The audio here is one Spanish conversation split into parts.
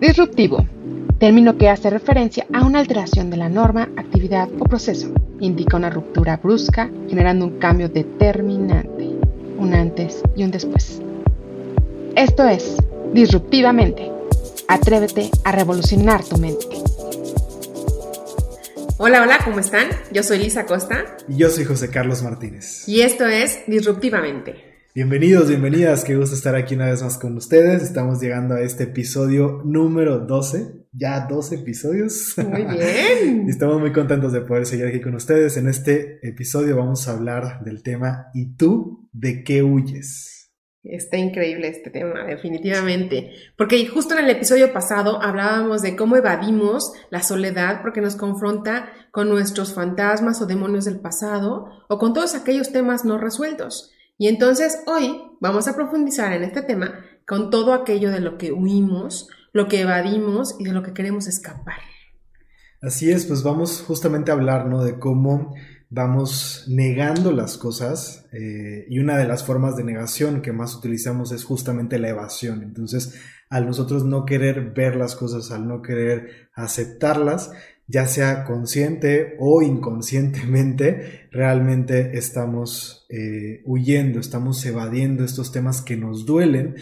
Disruptivo. Término que hace referencia a una alteración de la norma, actividad o proceso. Indica una ruptura brusca, generando un cambio determinante, un antes y un después. Esto es, disruptivamente. Atrévete a revolucionar tu mente. Hola, hola, ¿cómo están? Yo soy Lisa Costa. Y yo soy José Carlos Martínez. Y esto es Disruptivamente. Bienvenidos, bienvenidas, qué gusto estar aquí una vez más con ustedes. Estamos llegando a este episodio número 12, ya 12 episodios. Muy bien. estamos muy contentos de poder seguir aquí con ustedes. En este episodio vamos a hablar del tema ¿Y tú de qué huyes? Está increíble este tema, definitivamente. Porque justo en el episodio pasado hablábamos de cómo evadimos la soledad porque nos confronta con nuestros fantasmas o demonios del pasado o con todos aquellos temas no resueltos. Y entonces hoy vamos a profundizar en este tema con todo aquello de lo que huimos, lo que evadimos y de lo que queremos escapar. Así es, pues vamos justamente a hablar, ¿no? De cómo vamos negando las cosas eh, y una de las formas de negación que más utilizamos es justamente la evasión. Entonces, al nosotros no querer ver las cosas, al no querer aceptarlas, ya sea consciente o inconscientemente, realmente estamos eh, huyendo, estamos evadiendo estos temas que nos duelen,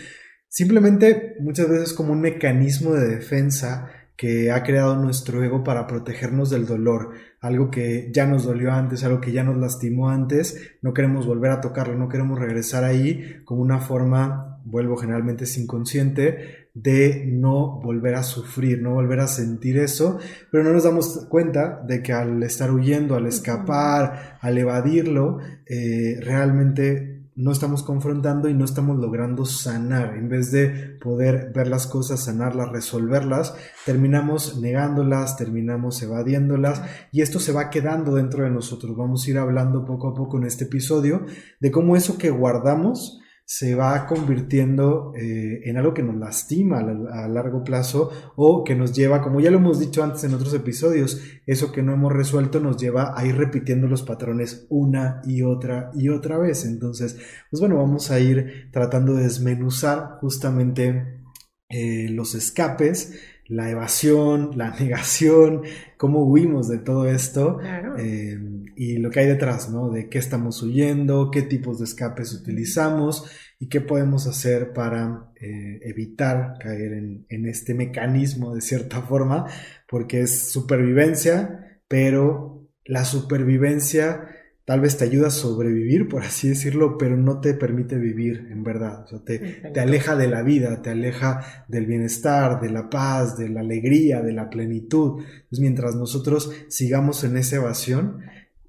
simplemente muchas veces como un mecanismo de defensa que ha creado nuestro ego para protegernos del dolor, algo que ya nos dolió antes, algo que ya nos lastimó antes, no queremos volver a tocarlo, no queremos regresar ahí como una forma, vuelvo generalmente es inconsciente, de no volver a sufrir, no volver a sentir eso, pero no nos damos cuenta de que al estar huyendo, al escapar, al evadirlo, eh, realmente no estamos confrontando y no estamos logrando sanar. En vez de poder ver las cosas, sanarlas, resolverlas, terminamos negándolas, terminamos evadiéndolas y esto se va quedando dentro de nosotros. Vamos a ir hablando poco a poco en este episodio de cómo eso que guardamos, se va convirtiendo eh, en algo que nos lastima a, largo plazo o que nos lleva, como ya lo hemos dicho antes en otros episodios, eso que no hemos resuelto nos lleva a ir repitiendo los patrones una y otra y otra vez. Entonces, pues bueno, vamos a ir tratando de desmenuzar justamente eh, los escapes la evasión, la negación, cómo huimos de todo esto eh, y lo que hay detrás, ¿no? De qué estamos huyendo, qué tipos de escapes utilizamos y qué podemos hacer para eh, evitar caer en, en, este mecanismo de cierta forma, porque es supervivencia, pero la supervivencia tal vez te ayuda a sobrevivir, por así decirlo, pero no te permite vivir en verdad. O sea, te, te, aleja de la vida, te aleja del bienestar, de la paz, de la alegría, de la plenitud. Entonces, mientras nosotros sigamos en esa evasión,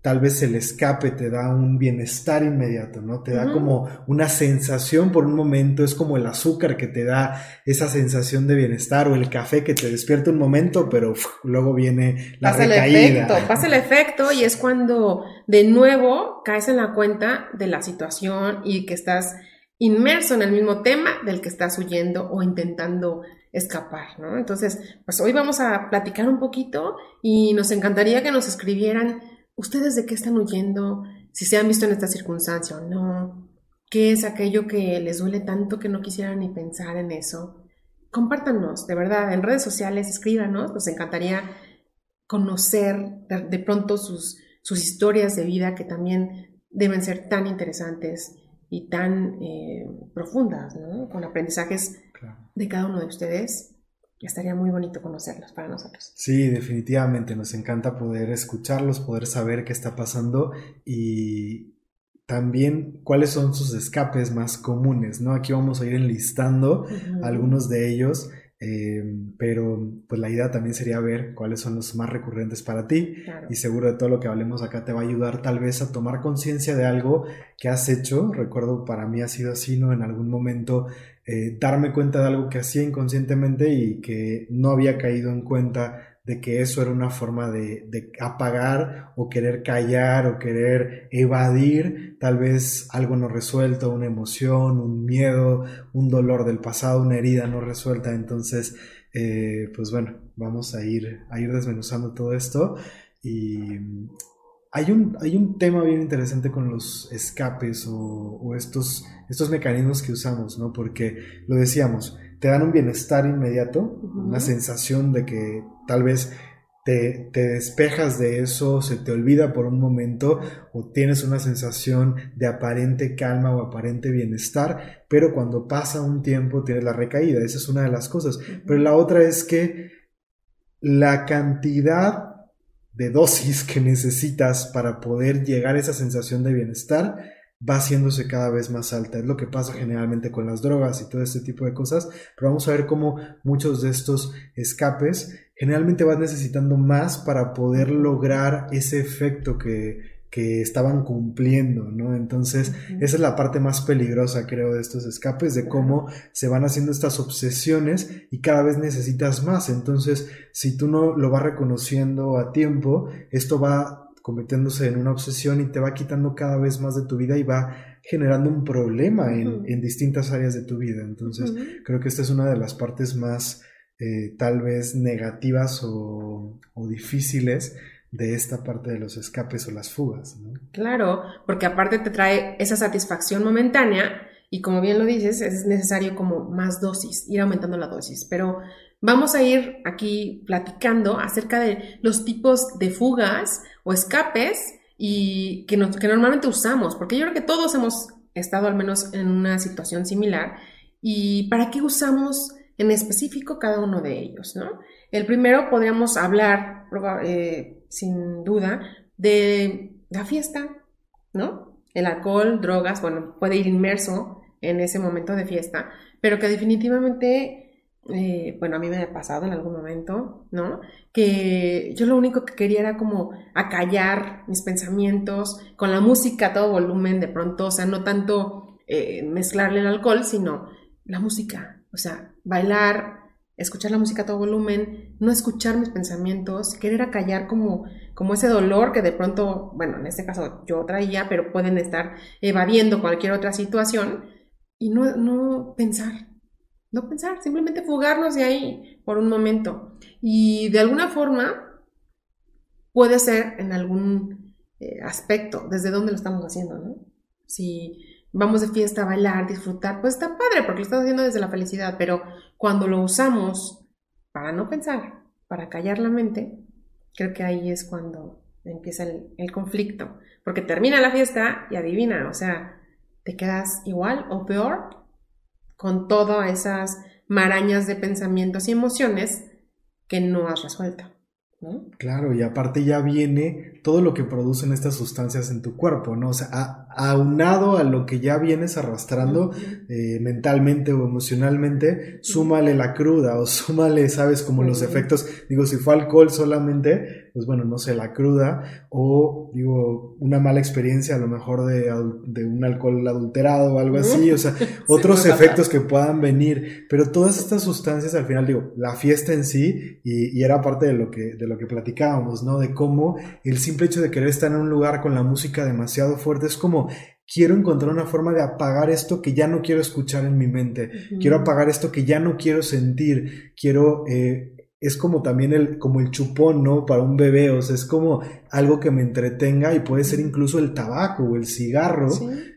tal vez el escape te da un bienestar inmediato, ¿no? Te da como una sensación por un momento, es como el azúcar que te da esa sensación de bienestar o el café que te despierta un momento, pero luego viene la pasa recaída. El efecto, pasa el efecto y es cuando de nuevo caes en la cuenta de la situación y que estás inmerso en el mismo tema del que estás huyendo o intentando escapar, ¿no? Entonces, pues hoy vamos a platicar un poquito y nos encantaría que nos escribieran ¿Ustedes de qué están huyendo? Si se han visto en esta circunstancia o no. ¿Qué es aquello que les duele tanto que no quisieran ni pensar en eso? Compártanos, de verdad, en redes sociales, escríbanos. Nos encantaría conocer de pronto sus, sus historias de vida que también deben ser tan interesantes y tan eh, profundas, ¿no? Con aprendizajes de cada uno de ustedes estaría muy bonito conocerlos para nosotros. Sí, definitivamente, nos encanta poder escucharlos, poder saber qué está pasando y también cuáles son sus escapes más comunes, ¿no? Aquí vamos a ir enlistando algunos de ellos, eh, pero pues la idea también sería ver cuáles son los más recurrentes para ti y seguro de todo lo que hablemos acá te va a ayudar tal vez a tomar conciencia de algo que has hecho, recuerdo para mí ha sido así, ¿no? En algún momento eh, darme cuenta de algo que hacía inconscientemente y que no había caído en cuenta de que eso era una forma de, apagar o querer callar o querer evadir tal vez algo no resuelto, una emoción, un miedo, un dolor del pasado, una herida no resuelta. Entonces, eh, pues bueno, vamos a ir, a ir desmenuzando todo esto y hay un, hay un tema bien interesante con los escapes o, estos, estos mecanismos que usamos, ¿no? Porque lo decíamos, te dan un bienestar inmediato, una sensación de que tal vez te, despejas de eso, se te olvida por un momento o tienes una sensación de aparente calma o aparente bienestar, pero cuando pasa un tiempo tienes la recaída, esa es una de las cosas. Pero la otra es que la cantidad de dosis que necesitas para poder llegar a esa sensación de bienestar va haciéndose cada vez más alta. Es lo que pasa generalmente con las drogas y todo este tipo de cosas, pero vamos a ver cómo muchos de estos escapes generalmente vas necesitando más para poder lograr ese efecto que, estaban cumpliendo, ¿no? Entonces, esa es la parte más peligrosa, creo, de estos escapes, de cómo se van haciendo estas obsesiones y cada vez necesitas más. Entonces, si tú no lo vas reconociendo a tiempo, esto va convirtiéndose en una obsesión y te va quitando cada vez más de tu vida y va generando un problema en, distintas áreas de tu vida. Entonces, creo que esta es una de las partes más eh, tal vez negativas o, difíciles de esta parte de los escapes o las fugas. Claro, porque aparte te trae esa satisfacción momentánea y como bien lo dices, es necesario como más dosis, ir aumentando la dosis. Pero vamos a ir aquí platicando acerca de los tipos de fugas o escapes y que, que normalmente usamos, porque yo creo que todos hemos estado al menos en una situación similar. ¿Y para qué usamos en específico cada uno de ellos, ¿no? El primero podríamos hablar, eh, sin duda, de la fiesta, ¿no? El alcohol, drogas, bueno, puede ir inmerso en ese momento de fiesta, pero que definitivamente, eh, bueno, a mí me ha pasado en algún momento, ¿no? Que yo lo único que quería era como acallar mis pensamientos con la música a todo volumen de pronto, o sea, no tanto eh, mezclarle el alcohol, sino la música, o sea, bailar, escuchar la música a todo volumen, no escuchar mis pensamientos, querer acallar como, como ese dolor que de pronto, bueno, en este caso yo traía, pero pueden estar evadiendo cualquier otra situación y no, no pensar, no pensar, simplemente fugarnos de ahí por un momento. Y de alguna forma puede ser en algún eh, aspecto, desde dónde lo estamos haciendo, ¿no? Si vamos de fiesta a bailar, disfrutar, pues está padre porque lo estás haciendo desde la felicidad, pero cuando lo usamos para no pensar, para callar la mente, creo que ahí es cuando empieza el, conflicto, porque termina la fiesta y adivina, o sea, te quedas igual o peor con todas esas marañas de pensamientos y emociones que no has resuelto. Claro, y aparte ya viene todo lo que producen estas sustancias en tu cuerpo, ¿no? O sea, aunado a lo que ya vienes arrastrando eh, mentalmente o emocionalmente, súmale la cruda o súmale, ¿sabes? Como los efectos, digo, si fue alcohol solamente, pues bueno, no sé, la cruda o digo, una mala experiencia a lo mejor de, un alcohol adulterado o algo así, o sea, otros efectos que puedan venir, pero todas estas sustancias al final, digo, la fiesta en sí, y, y era parte de lo que lo que platicábamos, ¿no? De cómo el simple hecho de querer estar en un lugar con la música demasiado fuerte es como quiero encontrar una forma de apagar esto que ya no quiero escuchar en mi mente, quiero apagar esto que ya no quiero sentir, quiero eh, es como también el, como el chupón, ¿no? Para un bebé, o sea, es como algo que me entretenga y puede ser incluso el tabaco o el cigarro,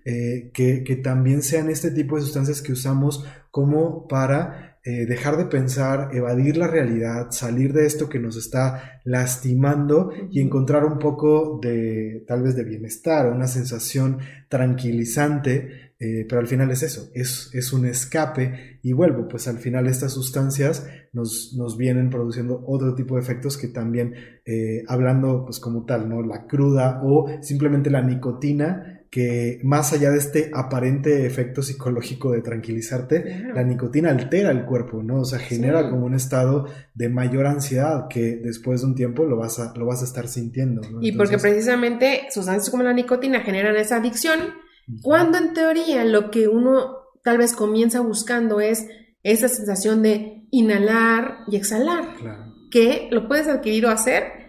eh, que, que, también sean este tipo de sustancias que usamos como para eh, dejar de pensar, evadir la realidad, salir de esto que nos está lastimando y encontrar un poco de tal vez de bienestar o una sensación tranquilizante, eh, pero al final es eso, es, es, un escape y vuelvo, pues al final estas sustancias nos, nos vienen produciendo otro tipo de efectos que también, eh, hablando pues como tal, ¿no? La cruda o simplemente la nicotina que más allá de este aparente efecto psicológico de tranquilizarte, la nicotina altera el cuerpo, ¿no? O sea, genera como un estado de mayor ansiedad que después de un tiempo lo vas a, lo vas a estar sintiendo. ¿no? Y porque precisamente sustancias como la nicotina generan esa adicción, cuando en teoría lo que uno tal vez comienza buscando es esa sensación de inhalar y exhalar, que lo puedes adquirir o hacer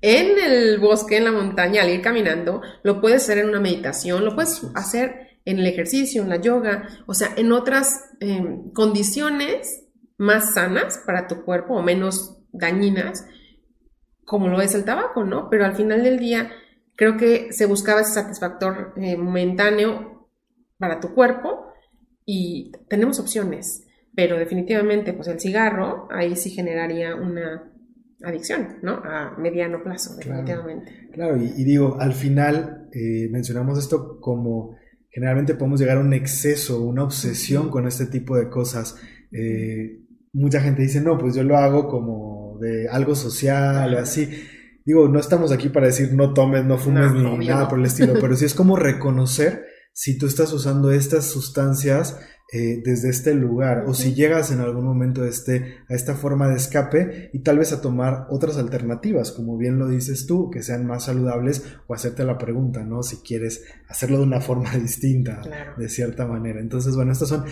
en el bosque, en la montaña, al ir caminando, lo puedes hacer en una meditación, lo puedes hacer en el ejercicio, en la yoga, o sea, en otras em, condiciones más sanas para tu cuerpo o menos dañinas, como lo es el tabaco, ¿no? Pero al final del día, creo que se buscaba ese satisfactor eh, momentáneo para tu cuerpo y tenemos opciones. pero definitivamente, pues el cigarro ahí sí generaría una adicción, ¿no? A mediano plazo, definitivamente. Claro, y, digo, al final eh, mencionamos esto como generalmente podemos llegar a un exceso, una obsesión con este tipo de cosas. Eh, mucha gente dice, no, pues yo lo hago como de algo social o así. Digo, no estamos aquí para decir no tomes, no fumes ni nada por el estilo, pero sí es como reconocer si tú estás usando estas sustancias eh, desde este lugar o si llegas en algún momento este, a esta forma de escape y tal vez a tomar otras alternativas, como bien lo dices tú, que sean más saludables o hacerte la pregunta, ¿no? Si quieres hacerlo de una forma distinta, de cierta manera. Entonces, bueno, estas son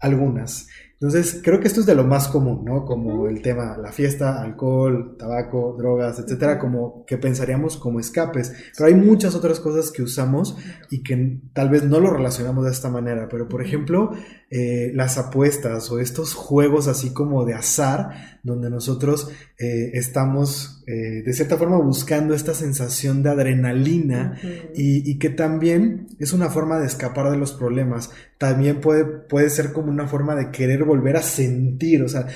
algunas. Entonces, creo que esto es de lo más común, ¿no? Como el tema, la fiesta, alcohol, tabaco, drogas, etcétera, como que pensaríamos como escapes. Pero hay muchas otras cosas que usamos y que tal vez no lo relacionamos de esta manera. Pero, por ejemplo, eh, las apuestas o estos juegos así como de azar, donde nosotros eh, estamos eh, de cierta forma buscando esta sensación de adrenalina y, y, que también es una forma de escapar de los problemas. También puede, puede ser como una forma de querer volver a sentir, o sea,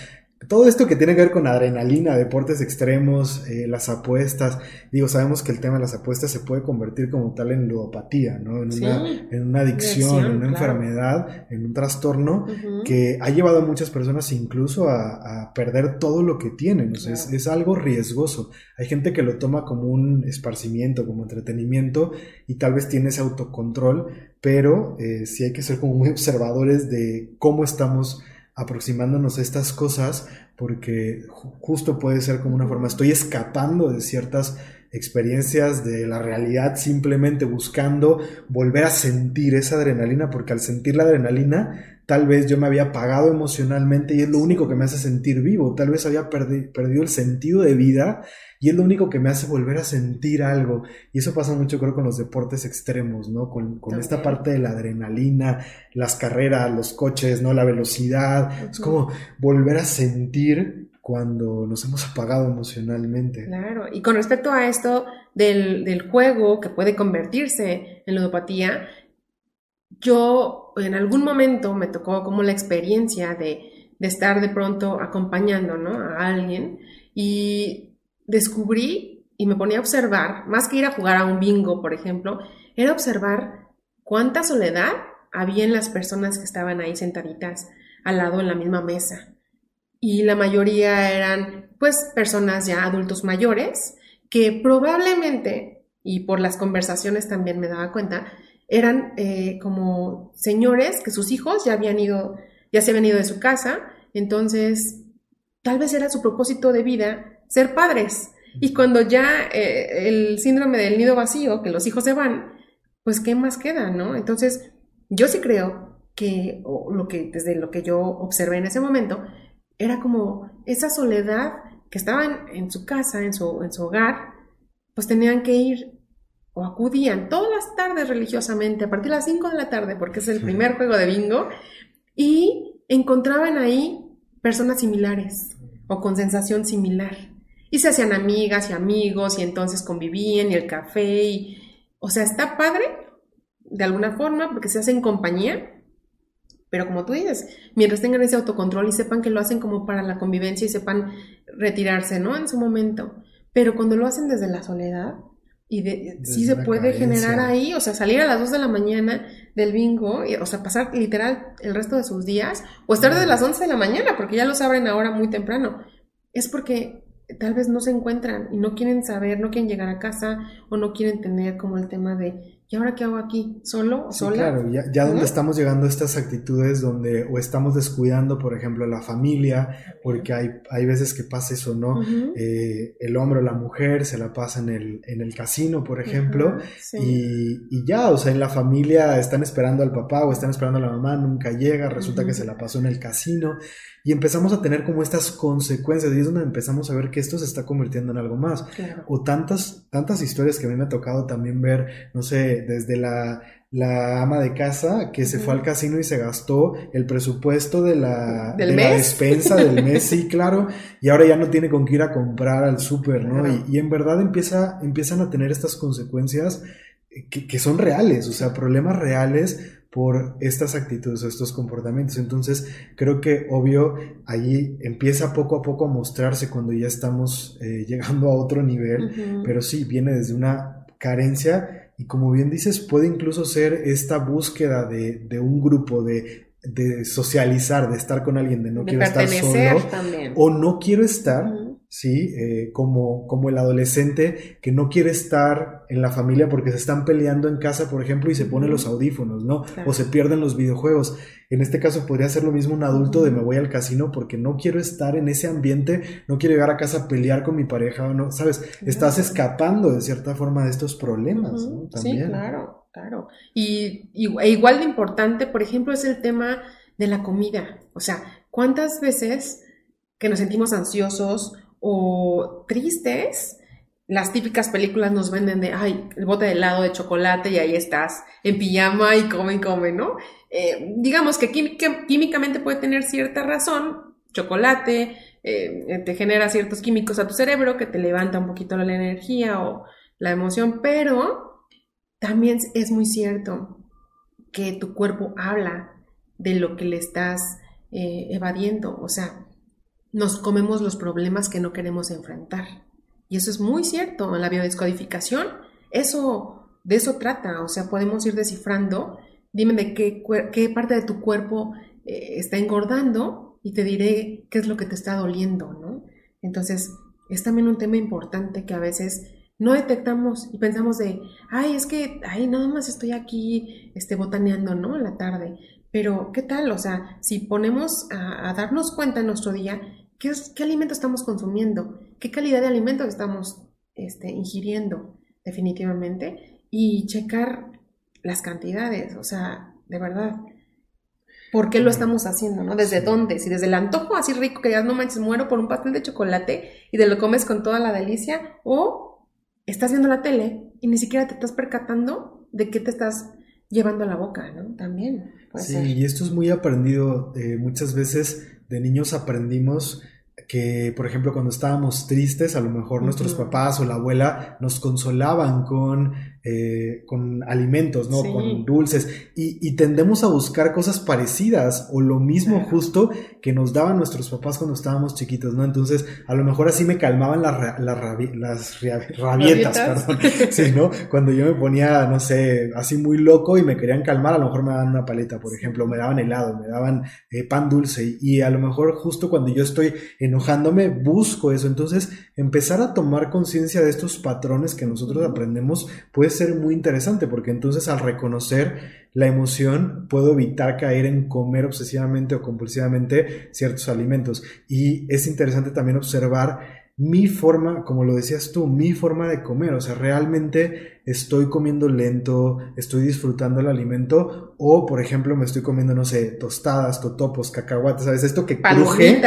todo esto que tiene que ver con adrenalina, deportes extremos, eh, las apuestas, digo, sabemos que el tema de las apuestas se puede convertir como tal en ludopatía, ¿no? En, una, en una adicción, en una enfermedad, en un trastorno que ha llevado a muchas personas incluso a, perder todo lo que tienen, o sea, es, algo riesgoso. Hay gente que lo toma como un esparcimiento, como entretenimiento y tal vez tiene ese autocontrol, pero eh, sí hay que ser como muy observadores de cómo estamos aproximándonos a estas cosas porque justo puede ser como una forma, estoy escapando de ciertas experiencias de la realidad simplemente buscando volver a sentir esa adrenalina porque al sentir la adrenalina tal vez yo me había apagado emocionalmente y es lo único que me hace sentir vivo, tal vez había perdido el sentido de vida y es lo único que me hace volver a sentir algo. Y eso pasa mucho, creo, con los deportes extremos, ¿no? Con, esta parte de la adrenalina, las carreras, los coches, ¿no? La velocidad. Es como volver a sentir cuando nos hemos apagado emocionalmente. Claro, y con respecto a esto del, del juego que puede convertirse en ludopatía, yo en algún momento me tocó como la experiencia de, estar de pronto acompañando a alguien y descubrí y me ponía a observar, más que ir a jugar a un bingo, por ejemplo, era observar cuánta soledad había en las personas que estaban ahí sentaditas al lado en la misma mesa. Y la mayoría eran, pues, personas ya adultos mayores que probablemente, y por las conversaciones también me daba cuenta, eran eh, como señores que sus hijos ya habían ido, ya se habían ido de su casa, entonces tal vez era su propósito de vida ser padres. Y cuando ya eh, el síndrome del nido vacío, que los hijos se van, pues ¿qué más queda, no? Entonces, yo sí creo que, lo que desde lo que yo observé en ese momento, era como esa soledad que estaban en su casa, en su, en su hogar, pues tenían que ir o acudían todas las tardes religiosamente, a partir de las 5 de la tarde, porque es el primer juego de bingo, y encontraban ahí personas similares o con sensación similar. Y se hacían amigas y amigos y entonces convivían y el café y... O sea, está padre de alguna forma porque se hacen compañía, pero como tú dices, mientras tengan ese autocontrol y sepan que lo hacen como para la convivencia y sepan retirarse, ¿no? En su momento. Pero cuando lo hacen desde la soledad, y de, sí se puede generar ahí, o sea, salir a las 2 de la mañana del bingo, y, o sea, pasar literal el resto de sus días, o estar desde las 11 de la mañana, porque ya los abren ahora muy temprano. Es porque tal vez no se encuentran y no quieren saber, no quieren llegar a casa o no quieren tener como el tema de ¿y ahora qué hago aquí? ¿Solo o sola? Claro, ya, ya donde estamos llegando a estas actitudes donde o estamos descuidando, por ejemplo, la familia, porque hay, hay veces que pasa eso, ¿no? Eh, el hombre o la mujer se la pasa en el, en el casino, por ejemplo, y, y, ya, o sea, en la familia están esperando al papá o están esperando a la mamá, nunca llega, resulta que se la pasó en el casino, y empezamos a tener como estas consecuencias, y es donde empezamos a ver que esto se está convirtiendo en algo más. O tantas, tantas historias que a mí me ha tocado también ver, no sé, desde la, ama de casa que se fue al casino y se gastó el presupuesto de la, de la despensa del mes, sí, claro, y ahora ya no tiene con qué ir a comprar al súper, ¿no? Y, en verdad empieza, empiezan a tener estas consecuencias que, que, son reales, o sea, problemas reales por estas actitudes o estos comportamientos. Entonces, creo que obvio, ahí empieza poco a poco a mostrarse cuando ya estamos eh, llegando a otro nivel, pero sí, viene desde una carencia y como bien dices, puede incluso ser esta búsqueda de, de un grupo, de de socializar, de estar con alguien, de no quiero estar solo también. o no quiero estar, ¿sí? Eh, como, como el adolescente que no quiere estar en la familia porque se están peleando en casa, por ejemplo, y se pone los audífonos, ¿no? O se pierden los videojuegos. En este caso podría ser lo mismo un adulto de me voy al casino porque no quiero estar en ese ambiente, no quiero llegar a casa a pelear con mi pareja o no, ¿sabes? Estás escapando de cierta forma de estos problemas, ¿no? También. Sí, claro. Claro. Y, e igual de importante, por ejemplo, es el tema de la comida. O sea, ¿cuántas veces que nos sentimos ansiosos o tristes? Las típicas películas nos venden de, ay, el bote de helado de chocolate y ahí estás en pijama y come y come, ¿no? Eh, digamos que químicamente puede tener cierta razón, chocolate eh, te genera ciertos químicos a tu cerebro que te levanta un poquito la energía o la emoción, pero también es muy cierto que tu cuerpo habla de lo que le estás eh, evadiendo, o sea, nos comemos los problemas que no queremos enfrentar. Y eso es muy cierto, en la biodescodificación, eso, de eso trata, o sea, podemos ir descifrando, dime de qué, qué parte de tu cuerpo eh, está engordando y te diré qué es lo que te está doliendo, ¿no? Entonces, es también un tema importante que a veces no detectamos y pensamos de, ay, es que, ay, nada más estoy aquí, este, botaneando, ¿no? En la tarde. Pero, ¿qué tal? O sea, si ponemos a, darnos cuenta en nuestro día, ¿qué, ¿qué alimento estamos consumiendo? ¿Qué calidad de alimento estamos este, ingiriendo? Definitivamente. Y checar las cantidades, o sea, de verdad. ¿Por qué lo estamos haciendo, no? ¿Desde dónde? Si desde el antojo así rico que ya no manches, muero por un pastel de chocolate y te lo comes con toda la delicia, o estás viendo la tele y ni siquiera te estás percatando de qué te estás llevando a la boca, ¿no? También. sí, y esto es muy aprendido. Eh, muchas veces de niños aprendimos que, por ejemplo, cuando estábamos tristes, a lo mejor nuestros papás o la abuela nos consolaban con eh, con alimentos, ¿no? Con dulces. Y, tendemos a buscar cosas parecidas o lo mismo justo que nos daban nuestros papás cuando estábamos chiquitos, ¿no? Entonces, a lo mejor así me calmaban las, las rabietas, perdón. sí, ¿no? Cuando yo me ponía, no sé, así muy loco y me querían calmar, a lo mejor me daban una paleta, por ejemplo, me daban helado, me daban eh, pan dulce. Y a lo mejor justo cuando yo estoy enojándome, busco eso. Entonces, empezar a tomar conciencia de estos patrones que nosotros aprendemos, pues ser muy interesante porque entonces al reconocer la emoción puedo evitar caer en comer obsesivamente o compulsivamente ciertos alimentos. Y es interesante también observar mi forma, como lo decías tú, mi forma de comer. O sea, realmente estoy comiendo lento, estoy disfrutando el alimento o, por ejemplo, me estoy comiendo, no sé, tostadas, totopos, cacahuates, ¿sabes? Esto que cruje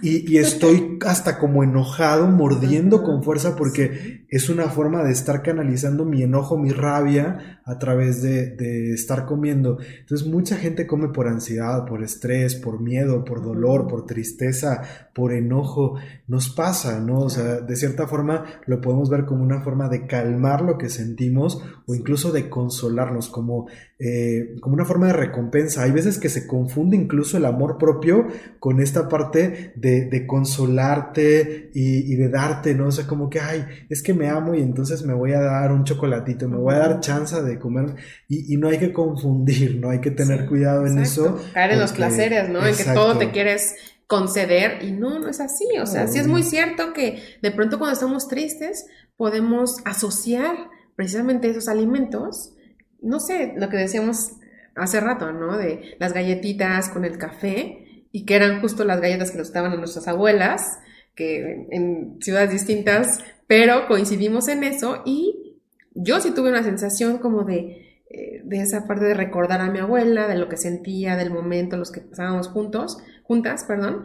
y, y, estoy hasta como enojado, mordiendo con fuerza porque es una forma de estar canalizando mi enojo, mi rabia a través de, de estar comiendo. Entonces, mucha gente come por ansiedad, por estrés, por miedo, por dolor, por tristeza, por enojo. Nos pasa, ¿no? O sea, de cierta forma lo podemos ver como una forma de calmar lo que sentimos o incluso de consolarnos como, eh, como una forma de recompensa. Hay veces que se confunde incluso el amor propio con esta parte de, consolarte y, de darte, ¿no? O sea, como que, ay, es que me amo y entonces me voy a dar un chocolatito, me voy a dar chance de comer y, no hay que confundir, ¿no? Hay que tener cuidado en eso. Caer en los placeres, ¿no? En que todo te quieres conceder y no, no es así. O sea, sí es muy cierto que de pronto cuando estamos tristes podemos asociar precisamente esos alimentos, no sé, lo que decíamos hace rato, ¿no? De las galletitas con el café y que eran justo las galletas que nos daban a nuestras abuelas, que en ciudades distintas, pero coincidimos en eso y yo sí tuve una sensación como de, eh, de esa parte de recordar a mi abuela, de lo que sentía, del momento, los que pasábamos juntos, juntas, perdón,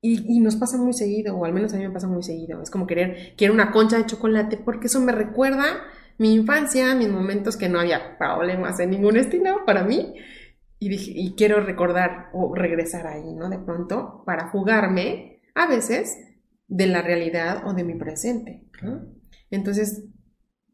y, nos pasa muy seguido, o al menos a mí me pasa muy seguido. Es como querer, quiero una concha de chocolate porque eso me recuerda mi infancia, mis momentos que no había problemas de ningún estilo para mí. Y, dije, y quiero recordar o regresar ahí, ¿no? De pronto, para jugarme a veces de la realidad o de mi presente. Entonces,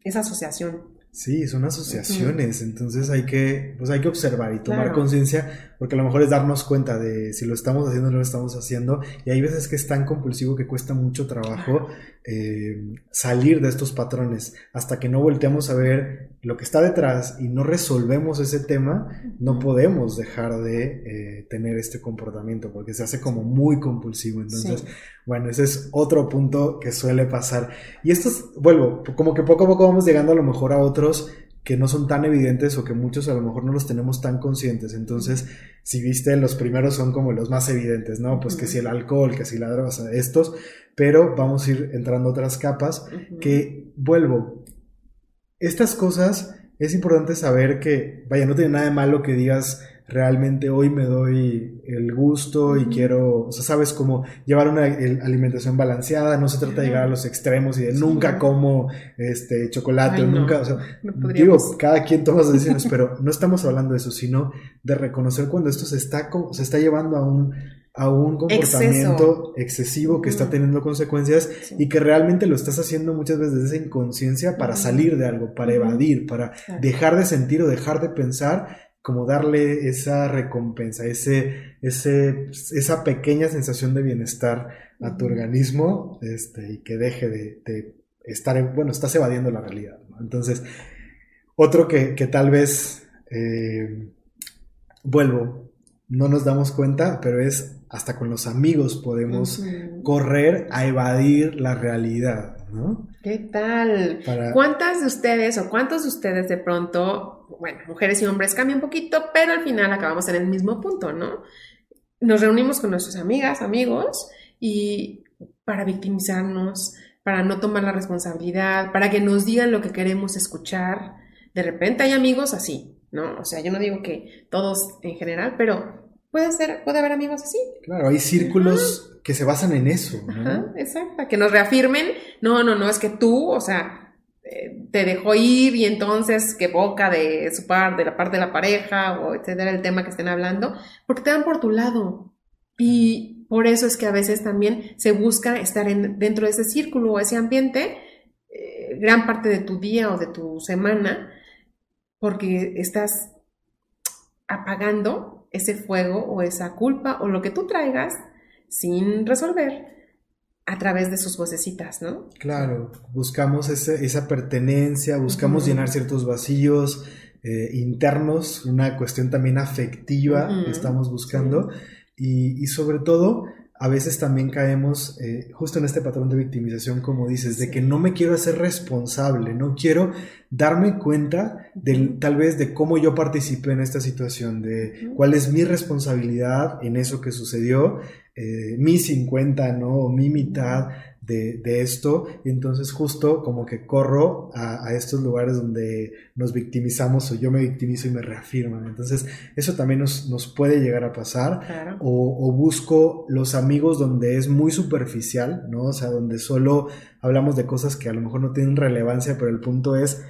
esa asociación Sí, son asociaciones, entonces hay que, pues hay que observar y tomar Claro. conciencia, porque a lo mejor es darnos cuenta de si lo estamos haciendo o no lo estamos haciendo, y hay veces que es tan compulsivo que cuesta mucho trabajo eh, salir de estos patrones, hasta que no volteamos a ver lo que está detrás y no resolvemos ese tema, no podemos dejar de eh, tener este comportamiento, porque se hace como muy compulsivo, entonces... Sí. Bueno, ese es otro punto que suele pasar. Y esto es, vuelvo, como que poco a poco vamos llegando a lo mejor a otros que no son tan evidentes o que muchos a lo mejor no los tenemos tan conscientes. Entonces, si viste, los primeros son como los más evidentes, ¿no? Pues que si el alcohol, que si la droga, o sea, estos, pero vamos a ir entrando a otras capas que, vuelvo, estas cosas es importante saber que, vaya, no tiene nada de malo que digas realmente hoy me doy el gusto y quiero, o sea, sabes cómo llevar una alimentación balanceada, no se trata de llegar a los extremos y de nunca como este chocolate Ay, o no. nunca, o sea, No digo, cada quien toma sus decisiones, pero no estamos hablando de eso, sino de reconocer cuando esto se está, se está llevando a un, a un comportamiento excesivo que está teniendo consecuencias Sí. y que realmente lo estás haciendo muchas veces desde esa inconsciencia para salir de algo, para evadir, para dejar de sentir o dejar de pensar, como darle esa recompensa, ese, ese, esa pequeña sensación de bienestar a tu organismo este, y que deje de, de estar, en- bueno, estás evadiendo la realidad. ¿no? Entonces, otro que, que tal vez, eh, vuelvo, no nos damos cuenta, pero es hasta con los amigos podemos correr a evadir la realidad, ¿no? ¿Qué tal? Para... ¿Cuántas de ustedes o cuántos de ustedes de pronto, bueno, mujeres y hombres cambian un poquito, pero al final acabamos en el mismo punto, ¿no? Nos reunimos con nuestras amigas, amigos, y para victimizarnos, para no tomar la responsabilidad, para que nos digan lo que queremos escuchar. De repente hay amigos así, ¿no? O sea, yo no digo que todos en general, pero puede ser, puede haber amigos así. Claro, hay círculos que se basan en eso, ¿no? Ajá, exacto, que nos reafirmen, no, no, no, es que tú, o sea, eh, te dejó ir y entonces que boca de su parte, de la parte de la pareja, o etcétera, el tema que estén hablando, porque te dan por tu lado. Y por eso es que a veces también se busca estar en, dentro de ese círculo o ese ambiente eh, gran parte de tu día o de tu semana, porque estás apagando ese fuego o esa culpa o lo que tú traigas sin resolver a través de sus vocecitas, ¿no? Claro, buscamos ese- esa pertenencia, buscamos llenar ciertos vacíos eh, internos, una cuestión también afectiva que estamos buscando y, y sobre todo a veces también caemos eh, justo en este patrón de victimización, como dices, de que no me quiero hacer responsable, no quiero darme cuenta del, tal vez de cómo yo participé en esta situación, de cuál es mi responsabilidad en eso que sucedió, eh, mi 50, ¿no? O mi mitad de, de esto. Y entonces justo como que corro a, a estos lugares donde nos victimizamos o yo me victimizo y me reafirman. Entonces eso también nos, nos puede llegar a pasar. Claro. O, o busco los amigos donde es muy superficial, ¿no? O sea, donde solo hablamos de cosas que a lo mejor no tienen relevancia, pero el punto es,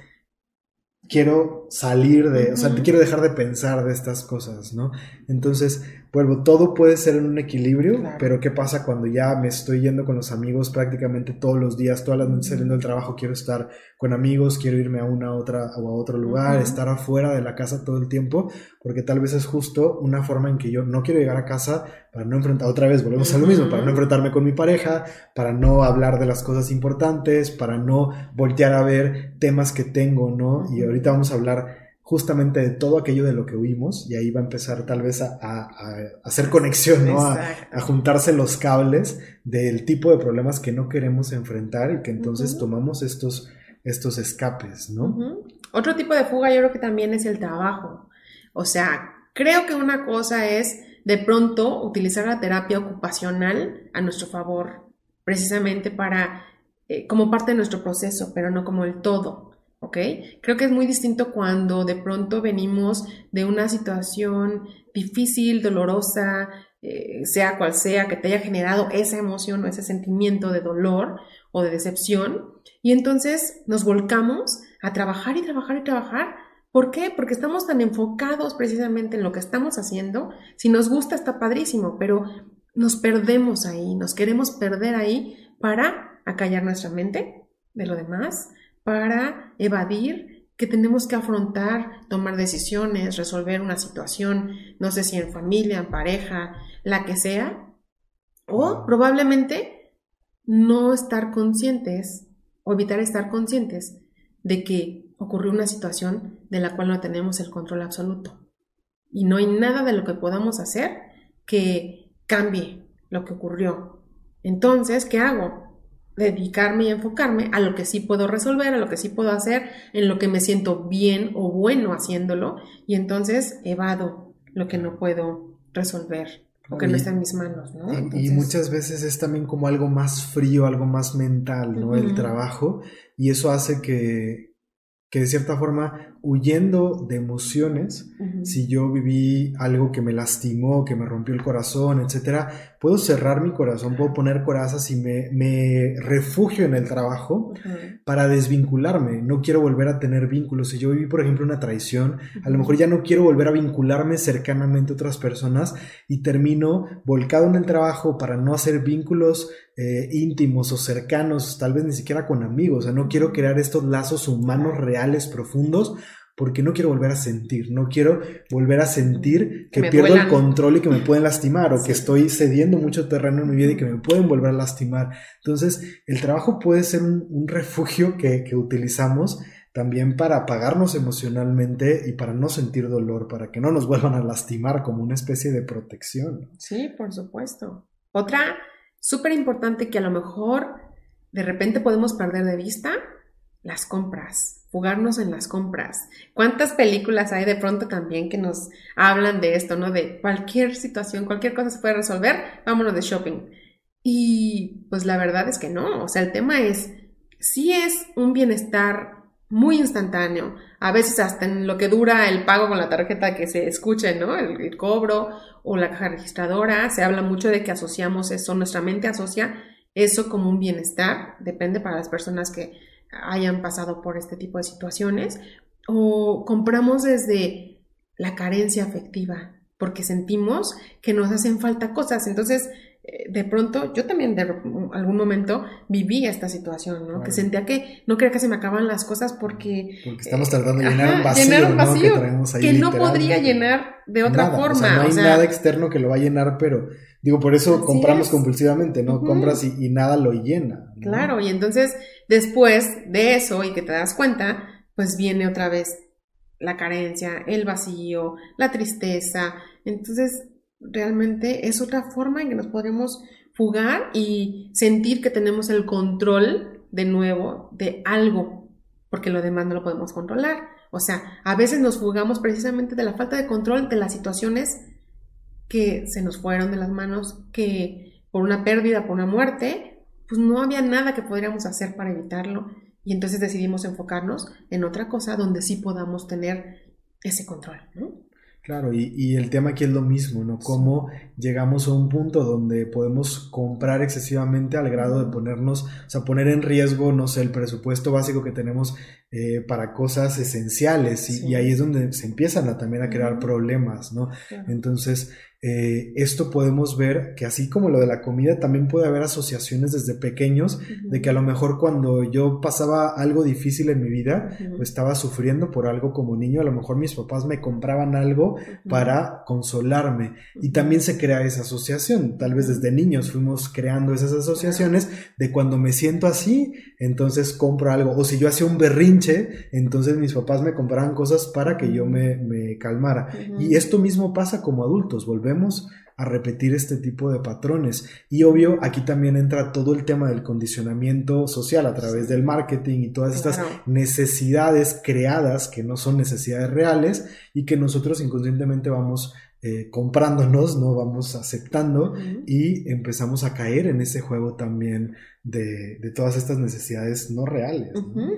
quiero salir de, o sea, quiero dejar de pensar de estas cosas, ¿no? Entonces, vuelvo, todo puede ser en un equilibrio, Claro. pero ¿qué pasa cuando ya me estoy yendo con los amigos prácticamente todos los días, todas las noches saliendo del trabajo, quiero estar con amigos, quiero irme a una otra o a otro lugar, estar afuera de la casa todo el tiempo, porque tal vez es justo una forma en que yo no quiero llegar a casa para no enfrentar, otra vez volvemos a lo mismo, para no enfrentarme con mi pareja, para no hablar de las cosas importantes, para no voltear a ver temas que tengo, ¿no? Y ahorita vamos a hablar justamente de todo aquello de lo que huimos y ahí va a empezar tal vez a, a- a hacer conexión, ¿no? A, juntarse los cables del tipo de problemas que no queremos enfrentar y que entonces tomamos estos, estos escapes, ¿no? Otro tipo de fuga yo creo que también es el trabajo. O sea, creo que una cosa es de pronto utilizar la terapia ocupacional a nuestro favor, precisamente para, eh, como parte de nuestro proceso, pero no como el todo. ¿Ok? Creo que es muy distinto cuando de pronto venimos de una situación difícil, dolorosa, eh, sea cual sea, que te haya generado esa emoción o ese sentimiento de dolor o de decepción, y entonces nos volcamos a trabajar y trabajar y trabajar. ¿Por qué? Porque estamos tan enfocados precisamente en lo que estamos haciendo. Si nos gusta está padrísimo, pero nos perdemos ahí, nos queremos perder ahí para acallar nuestra mente de lo demás, para evadir que tenemos que afrontar, tomar decisiones, resolver una situación, no sé si en familia, en pareja, la que sea, o probablemente no estar conscientes o evitar estar conscientes de que ocurrió una situación de la cual no tenemos el control absoluto. Y no hay nada de lo que podamos hacer que cambie lo que ocurrió. Entonces, ¿qué hago? Dedicarme y enfocarme a lo que sí puedo resolver, a lo que sí puedo hacer, en lo que me siento bien o bueno haciéndolo, y entonces evado lo que no puedo resolver o que no está en mis manos, ¿no? Y, muchas veces es también como algo más frío, algo más mental, ¿no? El trabajo, y eso hace que, que de cierta forma, huyendo de emociones, si yo viví algo que me lastimó, que me rompió el corazón, etcétera, puedo cerrar mi corazón, puedo poner corazas y me, refugio en el trabajo para desvincularme. No quiero volver a tener vínculos. Si yo viví, por ejemplo, una traición, a lo mejor ya no quiero volver a vincularme cercanamente a otras personas y termino volcado en el trabajo para no hacer vínculos eh, íntimos o cercanos, tal vez ni siquiera con amigos. O sea, no quiero crear estos lazos humanos reales, profundos, porque no quiero volver a sentir, no quiero volver a sentir que, pierdo el control y que me pueden lastimar o que estoy cediendo mucho terreno en mi vida y que me pueden volver a lastimar. Entonces, el trabajo puede ser un, refugio que, utilizamos también para apagarnos emocionalmente y para no sentir dolor, para que no nos vuelvan a lastimar como una especie de protección. Sí, por supuesto. Otra súper importante que a lo mejor de repente podemos perder de vista, las compras jugarnos en las compras. ¿Cuántas películas hay de pronto también que nos hablan de esto, ¿no? De cualquier situación, cualquier cosa se puede resolver, vámonos de shopping. Y pues la verdad es que no, o sea, el tema es, si es un bienestar muy instantáneo, a veces hasta en lo que dura el pago con la tarjeta que se escuche, ¿no? El, el cobro o la caja registradora, se habla mucho de que asociamos eso, nuestra mente asocia eso como un bienestar, depende para las personas que hayan pasado por este tipo de situaciones o compramos desde la carencia afectiva porque sentimos que nos hacen falta cosas. Entonces, de pronto, yo también de algún momento viví esta situación, ¿no? Que sentía que no quería que se me acaban las cosas porque... Porque estamos tratando de llenar un vacío, que, no podría llenar de otra forma. no hay nada externo que lo va a llenar, pero digo, por eso compramos compulsivamente, ¿no? Compras y, nada lo llena. Claro, y entonces después de eso y que te das cuenta, pues viene otra vez la carencia, el vacío, la tristeza. Entonces, realmente es otra forma en que nos podemos fugar y sentir que tenemos el control de nuevo de algo, porque lo demás no lo podemos controlar. O sea, a veces nos fugamos precisamente de la falta de control de las situaciones que se nos fueron de las manos, que por una pérdida, por una muerte, pues no había nada que podríamos hacer para evitarlo y entonces decidimos enfocarnos en otra cosa donde sí podamos tener ese control, ¿no? Claro, y, el tema aquí es lo mismo, ¿no? Cómo llegamos a un punto donde podemos comprar excesivamente al grado de ponernos, o sea, poner en riesgo, no sé, el presupuesto básico que tenemos eh, para cosas esenciales y, ahí es donde se empiezan a, también a crear problemas, ¿no? Entonces, eh, esto podemos ver que así como lo de la comida, también puede haber asociaciones desde pequeños de que a lo mejor cuando yo pasaba algo difícil en mi vida o estaba sufriendo por algo como niño, a lo mejor mis papás me compraban algo para consolarme. Y también se crea esa asociación. Tal vez desde niños fuimos creando esas asociaciones de cuando me siento así, entonces compro algo. O si yo hacía un berrinche, entonces mis papás me compraban cosas para que yo me, me calmara. Y esto mismo pasa como adultos, volvemos a repetir este tipo de patrones. Y obvio, aquí también entra todo el tema del condicionamiento social a través del marketing y todas estas necesidades creadas que no son necesidades reales y que nosotros inconscientemente vamos eh, comprándonos, ¿no? Vamos aceptando y empezamos a caer en ese juego también de, todas estas necesidades no reales.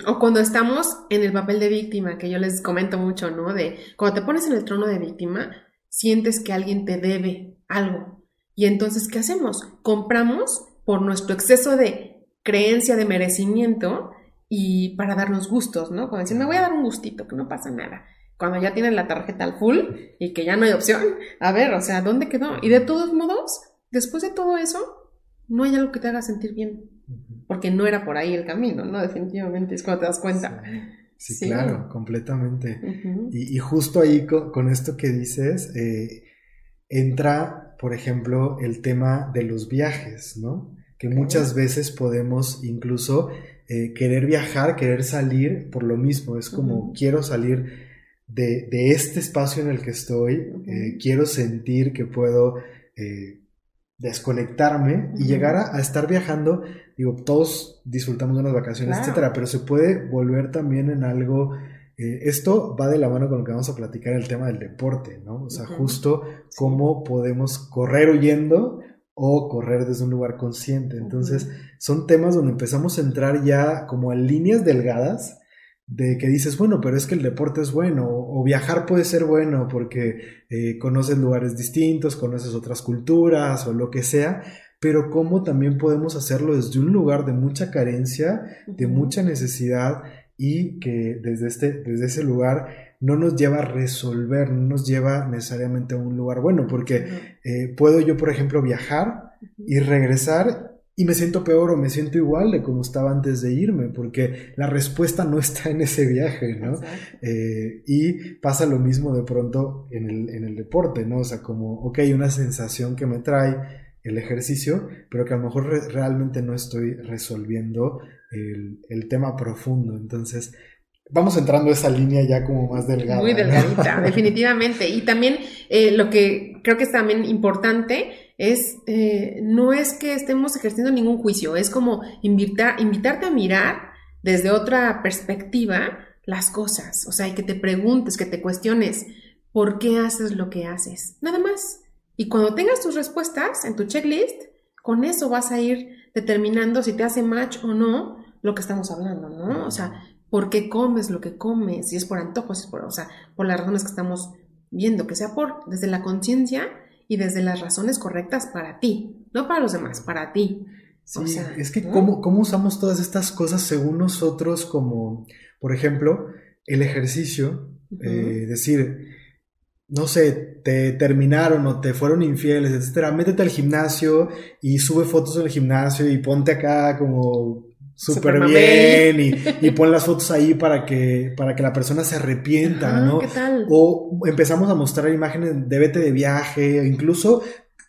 O cuando estamos en el papel de víctima, que yo les comento mucho, ¿no? De cuando te pones en el trono de víctima, sientes que alguien te debe algo. Y entonces, ¿qué hacemos? Compramos por nuestro exceso de creencia de merecimiento y para darnos gustos, ¿no? Cuando dicen, me voy a dar un gustito, que no pasa nada. Cuando ya tienen la tarjeta al full y que ya no hay opción, a ver, o sea, ¿dónde quedó? Y de todos modos, después de todo eso, no hay algo que te haga sentir bien, porque no era por ahí el camino, ¿no? Definitivamente es cuando te das cuenta. Sí, claro, completamente. y, justo ahí con, esto que dices, eh, entra, por ejemplo, el tema de los viajes, ¿no? Que muchas veces podemos incluso eh, querer viajar, querer salir por lo mismo. Es como quiero salir de, este espacio en el que estoy, eh, quiero sentir que puedo desconectarme y llegar a, estar viajando. Digo, todos disfrutamos de unas vacaciones, etcétera, pero se puede volver también en algo. Eh, esto va de la mano con lo que vamos a platicar, el tema del deporte, ¿no? O sea, justo cómo podemos correr huyendo o correr desde un lugar consciente. Entonces, son temas donde empezamos a entrar ya como en líneas delgadas de que dices, bueno, pero es que el deporte es bueno, o, viajar puede ser bueno porque eh, conoces lugares distintos, conoces otras culturas o lo que sea, pero cómo también podemos hacerlo desde un lugar de mucha carencia, de mucha necesidad y que desde, este, desde ese lugar no nos lleva a resolver, no nos lleva necesariamente a un lugar bueno, porque eh, puedo yo, por ejemplo, viajar y regresar y me siento peor o me siento igual de como estaba antes de irme, porque la respuesta no está en ese viaje, ¿no? Eh, y pasa lo mismo de pronto en el, en el deporte, ¿no? O sea, como, ok, una sensación que me trae el ejercicio, pero que a lo mejor realmente no estoy resolviendo el, el, tema profundo. Entonces, vamos entrando a esa línea ya como más delgada. Muy delgadita, definitivamente. Y también eh, lo que creo que es también importante es, eh, no es que estemos ejerciendo ningún juicio, es como invitar, invitarte a mirar desde otra perspectiva las cosas, o sea, y que te preguntes, que te cuestiones, ¿por qué haces lo que haces? Nada más. Y cuando tengas tus respuestas en tu checklist, con eso vas a ir determinando si te hace match o no lo que estamos hablando, ¿no? O sea, ¿por qué comes lo que comes? Si es por antojos, si es por, o sea, por las razones que estamos viendo, que sea por desde la conciencia y desde las razones correctas para ti, no para los demás, para ti. Sí, es que ¿cómo, ¿cómo, usamos todas estas cosas según nosotros como, por ejemplo, el ejercicio, eh, decir, no sé, te terminaron o te fueron infieles, etcétera, métete al gimnasio y sube fotos del gimnasio y ponte acá como súper bien y, y, pon las fotos ahí para que, para que la persona se arrepienta, ¿no? ¿qué tal? O empezamos a mostrar imágenes de vete de viaje, incluso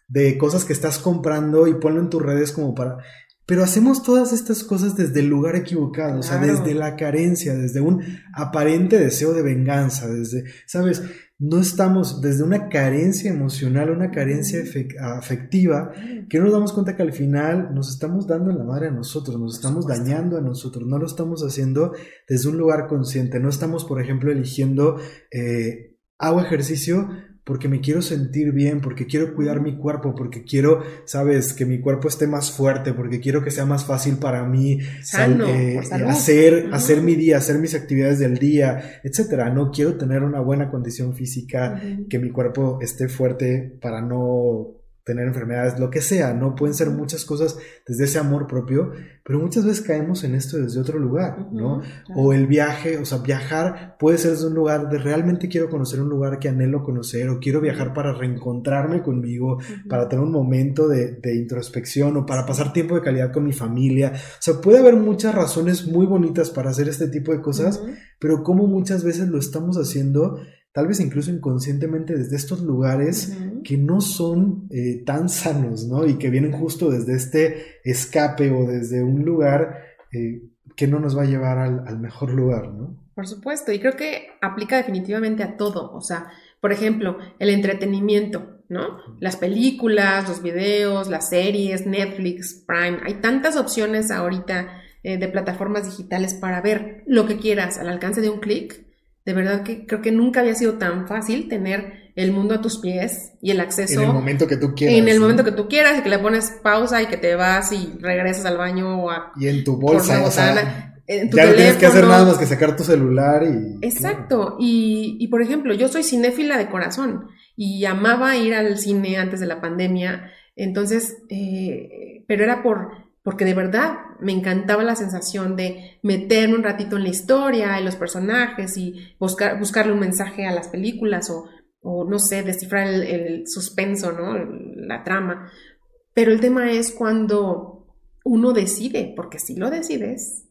de cosas que estás comprando y ponlo en tus redes como para... Pero hacemos todas estas cosas desde el lugar equivocado, o sea, desde la carencia, desde un aparente deseo de venganza, desde, ¿sabes? No estamos desde una carencia emocional, una carencia afectiva, que no nos damos cuenta que al final nos estamos dando en la madre a nosotros, nos estamos dañando a nosotros, no lo estamos haciendo desde un lugar consciente, no estamos, por ejemplo, eligiendo, eh, hago ejercicio porque me quiero sentir bien, porque quiero cuidar mi cuerpo, porque quiero, sabes, que mi cuerpo esté más fuerte, porque quiero que sea más fácil para mí eh, hacer, hacer mi día, hacer mis actividades del día, etcétera. No quiero tener una buena condición física, que mi cuerpo esté fuerte para no tener enfermedades, lo que sea, ¿no? Pueden ser muchas cosas desde ese amor propio, pero muchas veces caemos en esto desde otro lugar, ¿no? O el viaje, o sea, viajar puede ser desde un lugar de realmente quiero conocer un lugar que anhelo conocer, o quiero viajar para reencontrarme conmigo, para tener un momento de, introspección, o para pasar tiempo de calidad con mi familia. O sea, puede haber muchas razones muy bonitas para hacer este tipo de cosas, pero como muchas veces lo estamos haciendo tal vez incluso inconscientemente desde estos lugares que no son eh, tan sanos, ¿no? Y que vienen justo desde este escape o desde un lugar eh, que no nos va a llevar al, mejor lugar, ¿no? Por supuesto, y creo que aplica definitivamente a todo, o sea, por ejemplo, el entretenimiento, ¿no? Las películas, los videos, las series, Netflix, Prime, hay tantas opciones ahorita eh, de plataformas digitales para ver lo que quieras al alcance de un clic de verdad que creo que nunca había sido tan fácil tener el mundo a tus pies y el acceso. En el momento que tú quieras. En el momento que tú quieras y que le pones pausa y que te vas y regresas al baño o a. Y en tu bolsa, o sea. En tu ya no tienes que hacer nada más que sacar tu celular y. Exacto. Y, y por ejemplo, yo soy cinéfila de corazón y amaba ir al cine antes de la pandemia. Entonces, eh, pero era por porque de verdad me encantaba la sensación de meterme un ratito en la historia, en los personajes y buscar, buscarle un mensaje a las películas o, no sé, descifrar el, suspenso, ¿no? La trama. Pero el tema es cuando uno decide, porque si lo decides,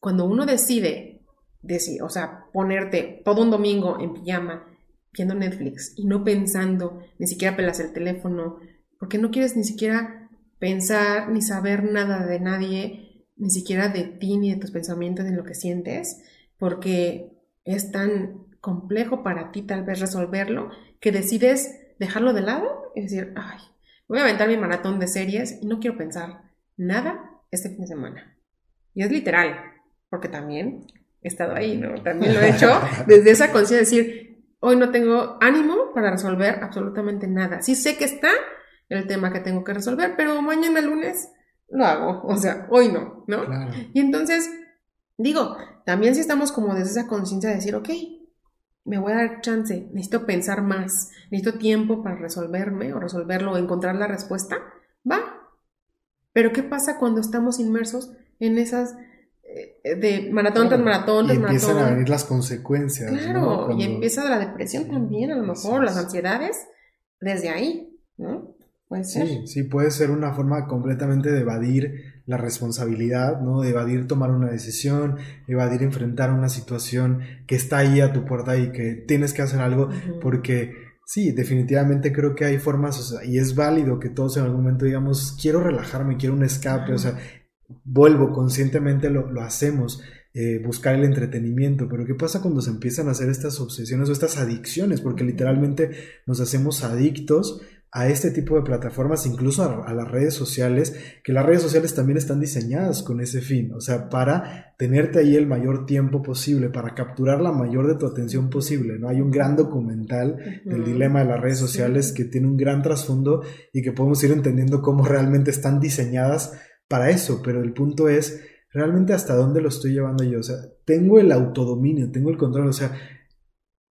cuando uno decide decir, o sea, ponerte todo un domingo en pijama viendo Netflix y no pensando, ni siquiera pelas el teléfono, porque no quieres ni siquiera pensar ni saber nada de nadie, ni siquiera de ti ni de tus pensamientos ni lo que sientes, porque es tan complejo para ti tal vez resolverlo que decides dejarlo de lado y decir, ay, voy a aventar mi maratón de series y no quiero pensar nada este fin de semana. Y es literal, porque también he estado ahí, ¿no? También lo he hecho desde esa conciencia de decir, hoy no tengo ánimo para resolver absolutamente nada. Sí sé que está el tema que tengo que resolver, pero mañana lunes lo hago, o sea, hoy no, ¿no? Y entonces, digo, también si estamos como desde esa conciencia de decir, ok, me voy a dar chance, necesito pensar más, necesito tiempo para resolverme o resolverlo o encontrar la respuesta, va. Pero ¿qué pasa cuando estamos inmersos en esas eh, de maratón tras maratón tras maratón? Empiezan a venir las consecuencias. Claro, y empieza la depresión también, a lo mejor, las ansiedades, desde ahí, ¿no? Sí, sí, puede ser una forma completamente de evadir la responsabilidad, ¿no? De evadir tomar una decisión, evadir enfrentar una situación que está ahí a tu puerta y que tienes que hacer algo porque sí, definitivamente creo que hay formas, o sea, y es válido que todos en algún momento digamos, quiero relajarme, quiero un escape, o sea, vuelvo, conscientemente lo, lo hacemos. Eh, buscar el entretenimiento, pero ¿qué pasa cuando se empiezan a hacer estas obsesiones o estas adicciones? Porque literalmente nos hacemos adictos a este tipo de plataformas, incluso a, las redes sociales, que las redes sociales también están diseñadas con ese fin, o sea, para tenerte ahí el mayor tiempo posible, para capturar la mayor de tu atención posible, ¿no? Hay un gran documental del dilema de las redes sociales que tiene un gran trasfondo y que podemos ir entendiendo cómo realmente están diseñadas para eso, pero el punto es realmente hasta dónde lo estoy llevando yo, o sea, tengo el autodominio, tengo el control, o sea,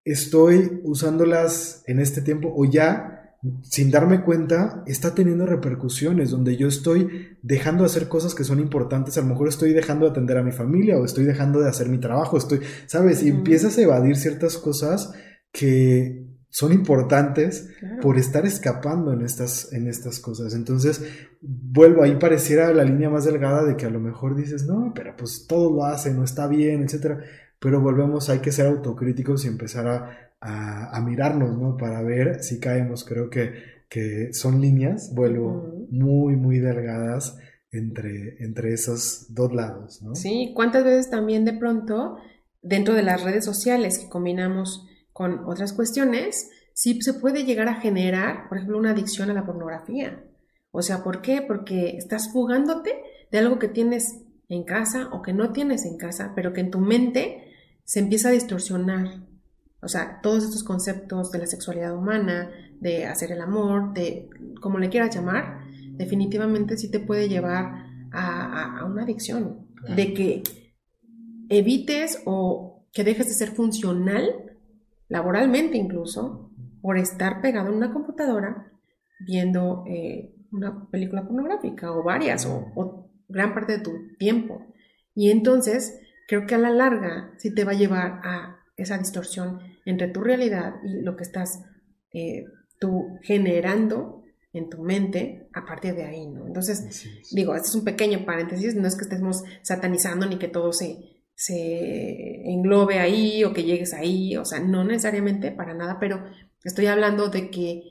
estoy usándolas en este tiempo o ya sin darme cuenta, está teniendo repercusiones donde yo estoy dejando de hacer cosas que son importantes. A lo mejor estoy dejando de atender a mi familia o estoy dejando de hacer mi trabajo. Estoy, ¿sabes? Y empiezas a evadir ciertas cosas que son importantes por estar escapando en estas, en estas cosas. Entonces, vuelvo ahí, pareciera la línea más delgada de que a lo mejor dices, no, pero pues todo lo hace, no está bien, etcétera. Pero volvemos, hay que ser autocríticos y empezar a a, mirarnos, ¿no? Para ver si caemos. Creo que, que son líneas, vuelvo, muy, muy delgadas entre, entre esos dos lados, ¿no? Sí, ¿cuántas veces también de pronto, dentro de las redes sociales que combinamos con otras cuestiones, sí se puede llegar a generar, por ejemplo, una adicción a la pornografía? O sea, ¿por qué? Porque estás fugándote de algo que tienes en casa o que no tienes en casa, pero que en tu mente se empieza a distorsionar o sea, todos estos conceptos de la sexualidad humana, de hacer el amor, de como le quieras llamar, definitivamente sí te puede llevar a, una adicción. De que evites o que dejes de ser funcional, laboralmente incluso, por estar pegado en una computadora viendo eh, una película pornográfica o varias o, o gran parte de tu tiempo. Y entonces creo que a la larga sí te va a llevar a esa distorsión entre tu realidad y lo que estás eh, tú generando en tu mente a partir de ahí, ¿no? Entonces, digo, este es un pequeño paréntesis, no es que estemos satanizando ni que todo se, se englobe ahí o que llegues ahí, o sea, no necesariamente para nada, pero estoy hablando de que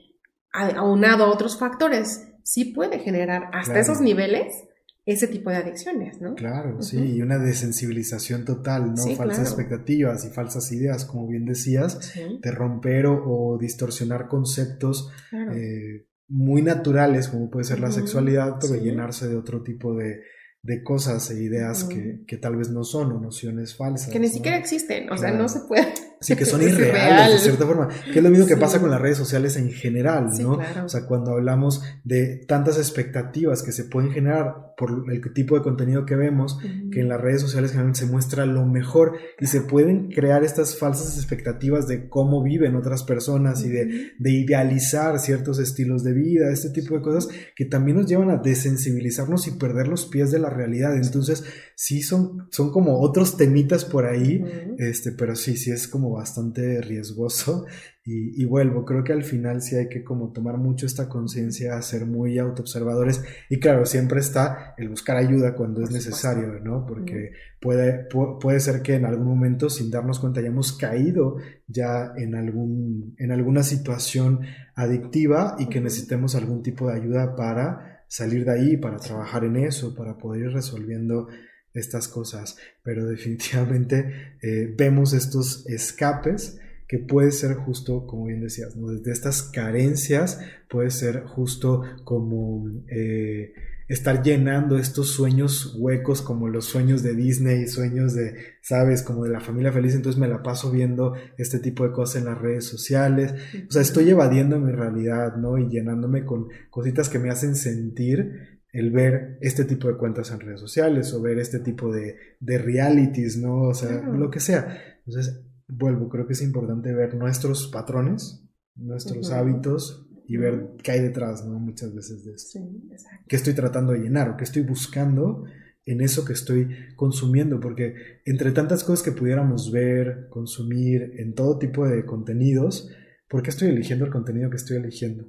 aunado a otros factores, sí puede generar hasta esos niveles ese tipo de adicciones, ¿no? Claro, sí, y una desensibilización total, ¿no? falsas expectativas y falsas ideas, como bien decías, de romper o, distorsionar conceptos eh, muy naturales, como puede ser la sexualidad, pero llenarse de otro tipo de, de cosas e ideas que, que, tal vez no son o nociones falsas. Que ni siquiera existen, o sea, no se puede. Sí, que son irreales de cierta forma. Que es lo mismo que pasa con las redes sociales en general, ¿no? O sea, cuando hablamos de tantas expectativas que se pueden generar por el tipo de contenido que vemos, que en las redes sociales generalmente se muestra lo mejor y se pueden crear estas falsas expectativas de cómo viven otras personas y de, de idealizar ciertos estilos de vida, este tipo de cosas que también nos llevan a desensibilizarnos y perder los pies de la realidad. Entonces, sí son, son como otros temitas por ahí, este, pero sí, sí es como bastante riesgoso. Y, vuelvo, creo que al final sí hay que como tomar mucho esta conciencia, ser muy autoobservadores. Y claro, siempre está el buscar ayuda cuando es necesario, ¿no? Porque puede, puede ser que en algún momento sin darnos cuenta hayamos caído ya en, algún, en alguna situación adictiva y que necesitemos algún tipo de ayuda para salir de ahí, para trabajar en eso, para poder ir resolviendo estas cosas. Pero definitivamente eh, vemos estos escapes que puede ser justo, como bien decías, ¿no? desde estas carencias puede ser justo como eh, estar llenando estos sueños huecos como los sueños de Disney, sueños de, sabes, como de la familia feliz, entonces me la paso viendo este tipo de cosas en las redes sociales, o sea, estoy evadiendo mi realidad, ¿no? Y llenándome con cositas que me hacen sentir el ver este tipo de cuentas en redes sociales o ver este tipo de, de realities, ¿no? O sea, lo que sea. Entonces, vuelvo, creo que es importante ver nuestros patrones, nuestros hábitos y ver qué hay detrás, ¿no? Muchas veces de esto. Sí, exacto. ¿Qué estoy tratando de llenar o qué estoy buscando en eso que estoy consumiendo? Porque entre tantas cosas que pudiéramos ver, consumir en todo tipo de contenidos, ¿por qué estoy eligiendo el contenido que estoy eligiendo?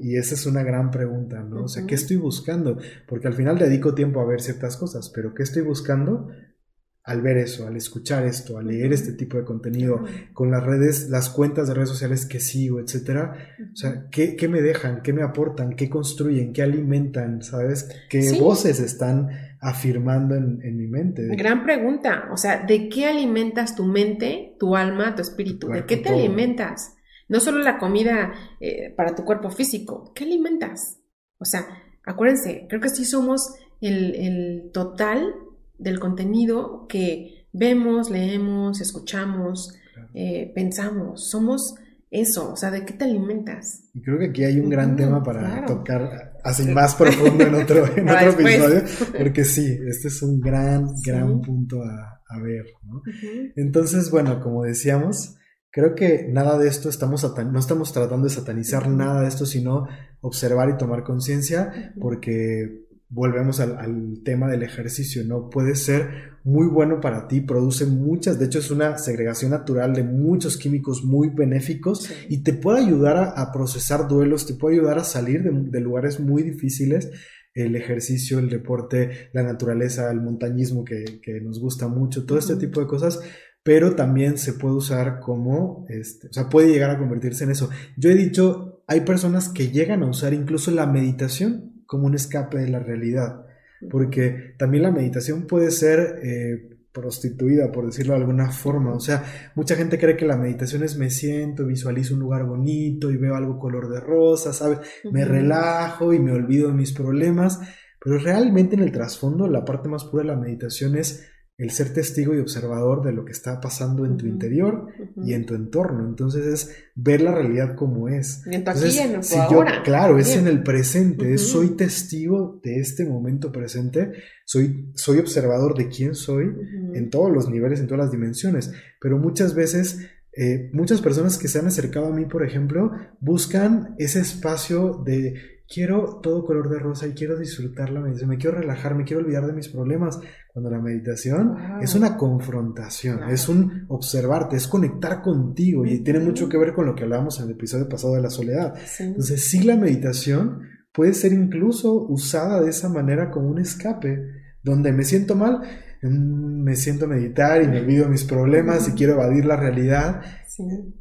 y, esa es una gran pregunta, ¿no? O sea, ¿qué estoy buscando? Porque al final dedico tiempo a ver ciertas cosas, pero ¿qué estoy buscando? al ver eso, al escuchar esto, al leer este tipo de contenido, con las redes, las cuentas de redes sociales que sigo, etcétera, o sea, ¿qué, me dejan? ¿Qué me aportan? ¿Qué construyen? ¿Qué alimentan? ¿Sabes? ¿Qué voces están afirmando en, mi mente? Gran pregunta, o sea, ¿de qué alimentas tu mente, tu alma, tu espíritu? ¿De qué te alimentas? No solo la comida eh, para tu cuerpo físico, ¿qué alimentas? O sea, acuérdense, creo que sí somos el, el total del contenido que vemos, leemos, escuchamos, eh, pensamos. Somos eso, o sea, ¿de qué te alimentas? Y creo que aquí hay un gran tema para tocar así más profundo en otro, episodio, porque sí, este es un gran, gran punto a, ver, ¿no? Entonces, bueno, como decíamos, creo que nada de esto estamos, no estamos tratando de satanizar nada de esto, sino observar y tomar conciencia, porque volvemos al, tema del ejercicio, ¿no? Puede ser muy bueno para ti, produce muchas, de hecho es una segregación natural de muchos químicos muy benéficos y te puede ayudar a, procesar duelos, te puede ayudar a salir de, lugares muy difíciles. El ejercicio, el deporte, la naturaleza, el montañismo que, nos gusta mucho, todo este tipo de cosas, pero también se puede usar como, este, o sea, puede llegar a convertirse en eso. Yo he dicho, hay personas que llegan a usar incluso la meditación como un escape de la realidad, porque también la meditación puede ser eh, prostituida, por decirlo de alguna forma. O sea, mucha gente cree que la meditación es me siento, visualizo un lugar bonito y veo algo color de rosa, ¿sabes? Me relajo y me olvido de mis problemas, pero realmente en el trasfondo la parte más pura de la meditación es el ser testigo y observador de lo que está pasando en tu interior y en tu entorno. Entonces es ver la realidad como es. en tu aquí en si claro, es en el presente, soy testigo de este momento presente, soy, soy observador de quién soy en todos los niveles, en todas las dimensiones. Pero muchas veces eh, muchas personas que se han acercado a mí, por ejemplo, buscan ese espacio de quiero todo color de rosa y quiero disfrutar la meditación, me quiero relajar, me quiero olvidar de mis problemas. Cuando la meditación es una confrontación, es un observarte, es conectar contigo y tiene mucho que ver con lo que hablábamos en el episodio pasado de la soledad. Entonces, sí, la meditación puede ser incluso usada de esa manera como un escape, donde me siento mal, mm, me siento a meditar y me olvido mis problemas y quiero evadir la realidad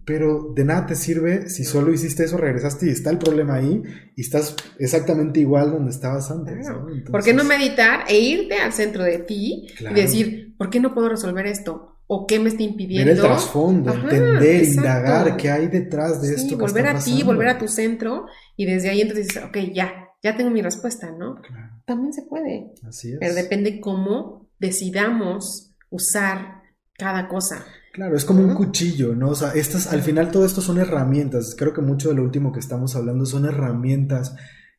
pero de nada te sirve si solo hiciste eso, regresaste y está el problema ahí y estás exactamente igual donde estabas antes. ¿Por qué no meditar e irte al centro de ti y decir, ¿por qué no puedo resolver esto? ¿O qué me está impidiendo? Ver el trasfondo, entender, indagar qué hay detrás de esto. volver a ti, volver a tu centro y desde ahí entonces dices, ok, ya, ya tengo mi respuesta, ¿no? También se puede. Así es. Pero depende cómo decidamos usar cada cosa. Claro, es como un cuchillo, ¿no? O sea, estas, al final todo esto son herramientas. Creo que mucho de lo último que estamos hablando son herramientas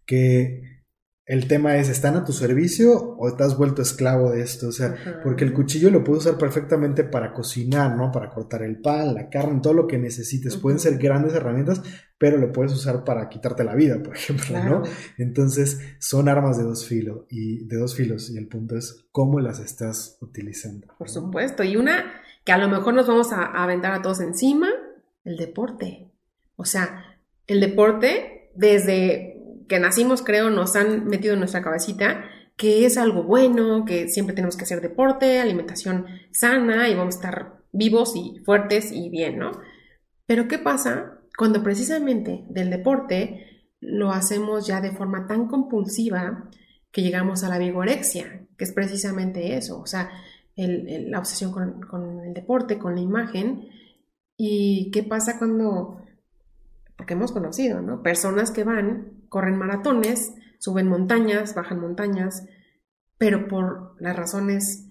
que el tema es, ¿están a tu servicio o te has vuelto esclavo de esto? O sea, porque el cuchillo lo puedes usar perfectamente para cocinar, ¿no? Para cortar el pan, la carne, todo lo que necesites. Pueden ser grandes herramientas, pero lo puedes usar para quitarte la vida, por ejemplo, ¿no? Entonces, son armas de dos filos y de dos filos y el punto es cómo las estás utilizando. Por supuesto, y una que a lo mejor nos vamos a, aventar a todos encima, el deporte. O sea, el deporte, desde que nacimos, creo, nos han metido en nuestra cabecita que es algo bueno, que siempre tenemos que hacer deporte, alimentación sana y vamos a estar vivos y fuertes y bien, ¿no? Pero ¿qué pasa cuando precisamente del deporte lo hacemos ya de forma tan compulsiva que llegamos a la vigorexia, que es precisamente eso, o sea, la obsesión con, con el deporte, con la imagen. ¿Y qué pasa cuando, porque hemos conocido, ¿no? Personas que van, corren maratones, suben montañas, bajan montañas, pero por las razones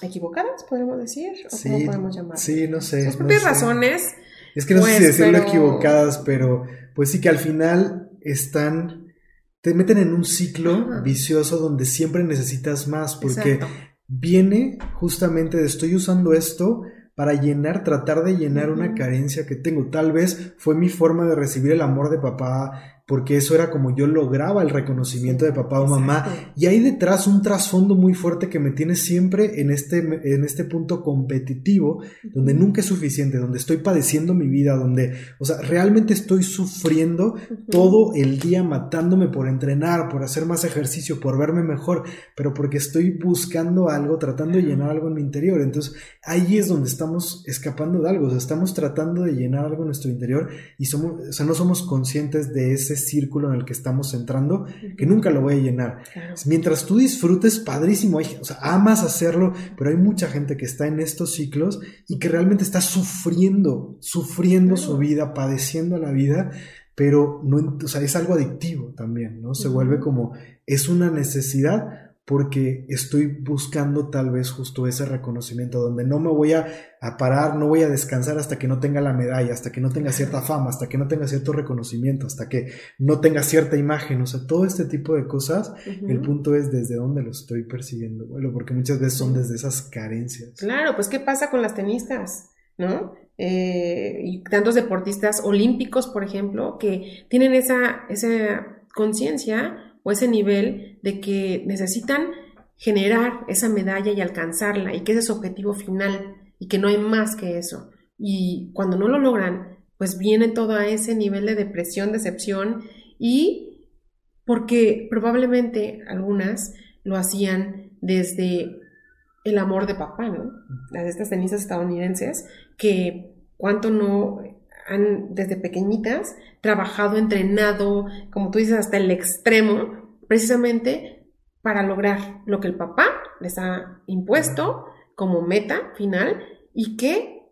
equivocadas, podemos decir, o Sí, cómo podemos llamar. sí, no sé. Sus no propias sé. razones. Es que no sé Pues, si decirlo pero- equivocadas, pero pues sí que al final están, te meten en un ciclo Ajá. vicioso donde siempre necesitas más, porque Exacto. Viene justamente de estoy usando esto para llenar, tratar de llenar una carencia que tengo. Tal vez fue mi forma de recibir el amor de papá, porque eso era como yo lograba el reconocimiento de papá o mamá. Exacto. Y hay detrás un trasfondo muy fuerte que me tiene siempre en este, en este punto competitivo, donde nunca es suficiente, donde estoy padeciendo mi vida, donde, o sea, realmente estoy sufriendo todo el día matándome por entrenar, por hacer más ejercicio, por verme mejor, pero porque estoy buscando algo, tratando de llenar algo en mi interior. Entonces, ahí es donde estamos escapando de algo, o sea, estamos tratando de llenar algo en nuestro interior y somos, o sea, no somos conscientes de ese círculo en el que estamos entrando, que nunca lo voy a llenar. Claro. Mientras tú disfrutes, padrísimo, hay- o sea, amas hacerlo, pero hay mucha gente que está en estos ciclos y que realmente está sufriendo, sufriendo Claro. su vida, padeciendo la vida, pero no, o sea, es algo adictivo también, ¿no? Se vuelve como, es una necesidad porque estoy buscando tal vez justo ese reconocimiento, donde no me voy a, a parar, no voy a descansar hasta que no tenga la medalla, hasta que no tenga cierta fama, hasta que no tenga cierto reconocimiento, hasta que no tenga cierta imagen, o sea, todo este tipo de cosas el punto es desde dónde lo estoy percibiendo, bueno, porque muchas veces son desde esas carencias. Claro, pues ¿qué pasa con las tenistas? ¿No? Eh, y tantos deportistas olímpicos, por ejemplo, que tienen esa, esa conciencia o ese nivel de que necesitan generar esa medalla y alcanzarla y que ese es su objetivo final y que no hay más que eso. Y cuando no lo logran, pues viene todo a ese nivel de depresión, decepción y porque probablemente algunas lo hacían desde el amor de papá, ¿no? Las estas tenistas estadounidenses que cuánto no han desde pequeñitas trabajado, entrenado, como tú dices, hasta el extremo, precisamente para lograr lo que el papá les ha impuesto como meta final y que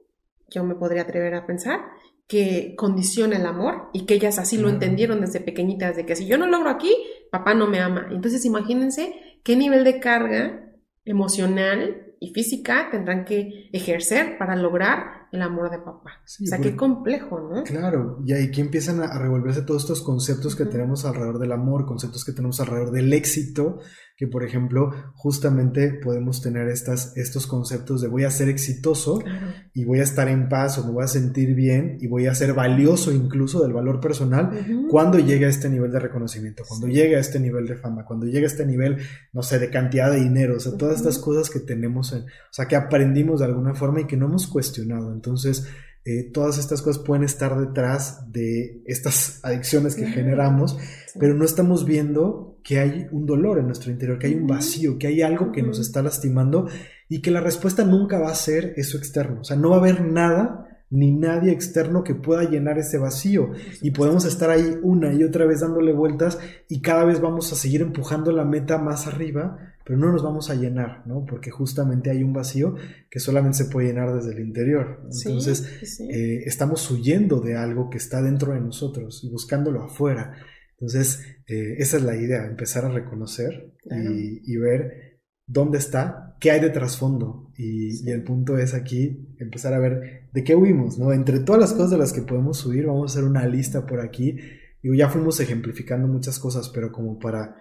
yo me podría atrever a pensar que condiciona el amor y que ellas así lo entendieron desde pequeñitas, de que si yo no logro aquí, papá no me ama. Entonces imagínense qué nivel de carga emocional y física tendrán que ejercer para lograr el amor de papá. Sí, o sea, porque- qué complejo, ¿no? Claro, y aquí empiezan a revolverse todos estos conceptos que tenemos alrededor del amor, conceptos que tenemos alrededor del éxito, que por ejemplo, justamente podemos tener estas, estos conceptos de voy a ser exitoso Claro. y voy a estar en paz o me voy a sentir bien y voy a ser valioso incluso del valor personal cuando llegue a este nivel de reconocimiento, cuando Sí. llegue a este nivel de fama, cuando llegue a este nivel, no sé, de cantidad de dinero, o sea, todas estas cosas que tenemos, en- o sea, que aprendimos de alguna forma y que no hemos cuestionado. Entonces, eh, todas estas cosas pueden estar detrás de estas adicciones que generamos, Sí. pero no estamos viendo que hay un dolor en nuestro interior, que hay un vacío, que hay algo que nos está lastimando y que la respuesta nunca va a ser eso externo. O sea, no va a haber nada ni nadie externo que pueda llenar ese vacío. Y podemos estar ahí una y otra vez dándole vueltas y cada vez vamos a seguir empujando la meta más arriba, pero no nos vamos a llenar, ¿no? Porque justamente hay un vacío que solamente se puede llenar desde el interior. Entonces, sí, sí. eh, estamos huyendo de algo que está dentro de nosotros y buscándolo afuera. Entonces, eh, esa es la idea, empezar a reconocer Claro. y, y ver dónde está, qué hay de trasfondo. Y, Sí. y el punto es aquí empezar a ver de qué huimos, ¿no? Entre todas las cosas de las que podemos huir, vamos a hacer una lista por aquí. Digo, ya fuimos ejemplificando muchas cosas, pero como para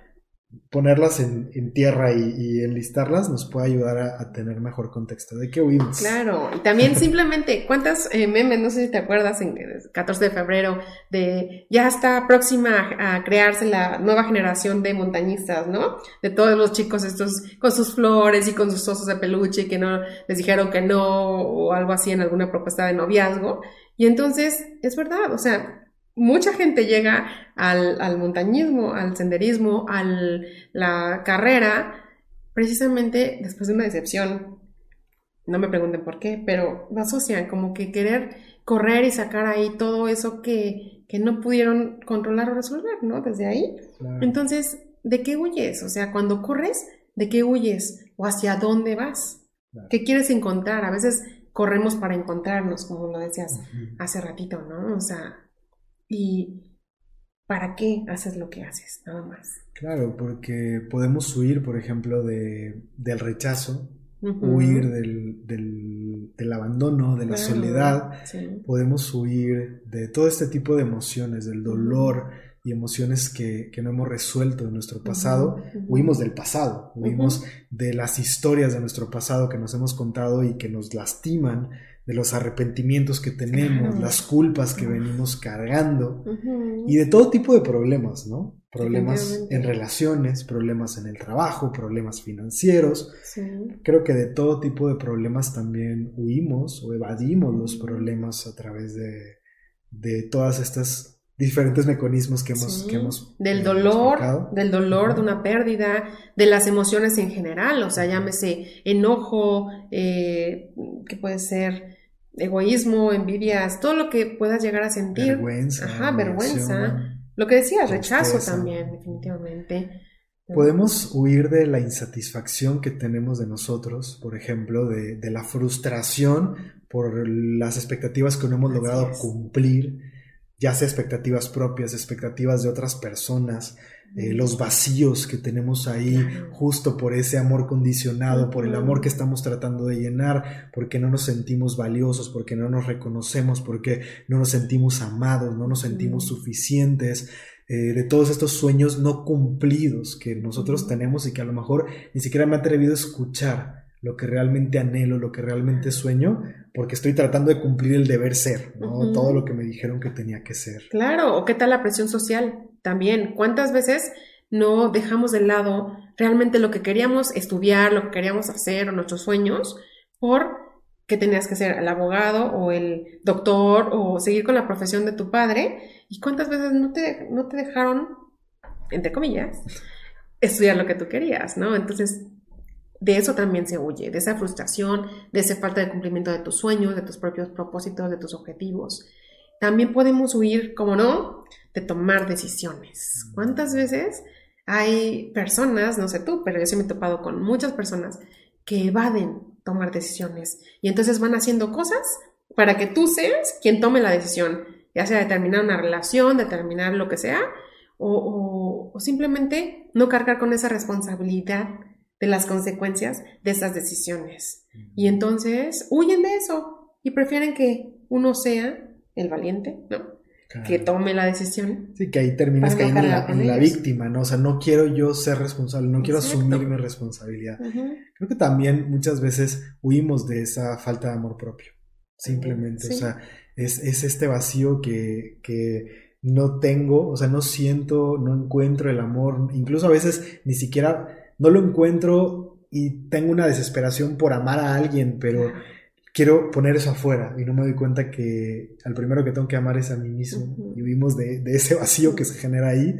ponerlas en, tierra y, enlistarlas nos puede ayudar a, tener mejor contexto de qué huimos. Claro, y también simplemente, ¿cuántas eh, memes, no sé si te acuerdas, en el 14 de febrero, de ya está próxima a crearse la nueva generación de montañistas, ¿no? De todos los chicos estos con sus flores y con sus osos de peluche que no les dijeron que no o algo así en alguna propuesta de noviazgo. Y entonces, es verdad, o sea, mucha gente llega al, montañismo, al senderismo, a la carrera, precisamente después de una decepción. No me pregunten por qué, pero lo asocian como que querer correr y sacar ahí todo eso que, no pudieron controlar o resolver, ¿no? Desde ahí. Entonces, ¿de qué huyes? O sea, cuando corres, ¿de qué huyes? ¿O hacia dónde vas? ¿Qué quieres encontrar? A veces corremos para encontrarnos, como lo decías hace ratito, ¿no? O sea, y para qué haces lo que haces, nada más. Claro, porque podemos huir, por ejemplo, de, del rechazo, huir del, del, abandono, de la soledad, podemos huir de todo este tipo de emociones, del dolor y emociones que, que no hemos resuelto en nuestro pasado. Huimos del pasado, huimos de las historias de nuestro pasado que nos hemos contado y que nos lastiman de los arrepentimientos que tenemos, las culpas que venimos cargando y de todo tipo de problemas, ¿no? Problemas en relaciones, problemas en el trabajo, problemas financieros. Creo que de todo tipo de problemas también huimos o evadimos los problemas a través de, de todas estas diferentes mecanismos que hemos, que hemos del dolor, del dolor de una pérdida, de las emociones en general, o sea, llámese enojo, eh, que puede ser egoísmo, envidias, todo lo que puedas llegar a sentir. Vergüenza. Ajá, vergüenza. Lo que decías, rechazo también, definitivamente. Podemos huir de la insatisfacción que tenemos de nosotros, por ejemplo, de, de la frustración por las expectativas que no hemos logrado cumplir, ya sea expectativas propias, expectativas de otras personas, eh, los vacíos que tenemos ahí justo por ese amor condicionado, por el amor que estamos tratando de llenar, porque no nos sentimos valiosos, porque no nos reconocemos, porque no nos sentimos amados, no nos sentimos suficientes. Eh, de todos estos sueños no cumplidos que nosotros tenemos y que a lo mejor ni siquiera me he atrevido a escuchar lo que realmente anhelo, lo que realmente sueño, porque estoy tratando de cumplir el deber ser, ¿no? Todo lo que me dijeron que tenía que ser. Claro, o qué tal la presión social también. ¿Cuántas veces no dejamos de lado realmente lo que queríamos estudiar, lo que queríamos hacer o nuestros sueños por que tenías que ser el abogado o el doctor o seguir con la profesión de tu padre? ¿Y cuántas veces no te, no te dejaron, entre comillas, estudiar lo que tú querías, ¿no? Entonces, de eso también se huye, de esa frustración, de esa falta de cumplimiento de tus sueños, de tus propios propósitos, de tus objetivos. También podemos huir, como no, de tomar decisiones. ¿Cuántas veces hay personas, no sé tú, pero yo sí me he topado con muchas personas que evaden tomar decisiones y entonces van haciendo cosas para que tú seas quien tome la decisión, ya sea determinar una relación, determinar lo que sea, o, o simplemente no cargar con esa responsabilidad de las consecuencias de esas decisiones. Y entonces huyen de eso y prefieren que uno sea el valiente, ¿no? Que tome la decisión. Sí, que ahí terminas cayendo en la, víctima, ¿no? O sea, no quiero yo ser responsable, no quiero asumir mi responsabilidad. Creo que también muchas veces huimos de esa falta de amor propio, simplemente. O sea, es, es este vacío que, que no tengo, o sea, no siento, no encuentro el amor, incluso a veces ni siquiera no lo encuentro y tengo una desesperación por amar a alguien, pero quiero poner eso afuera y no me doy cuenta que al primero que tengo que amar es a mí mismo. Y de, de, ese vacío que se genera ahí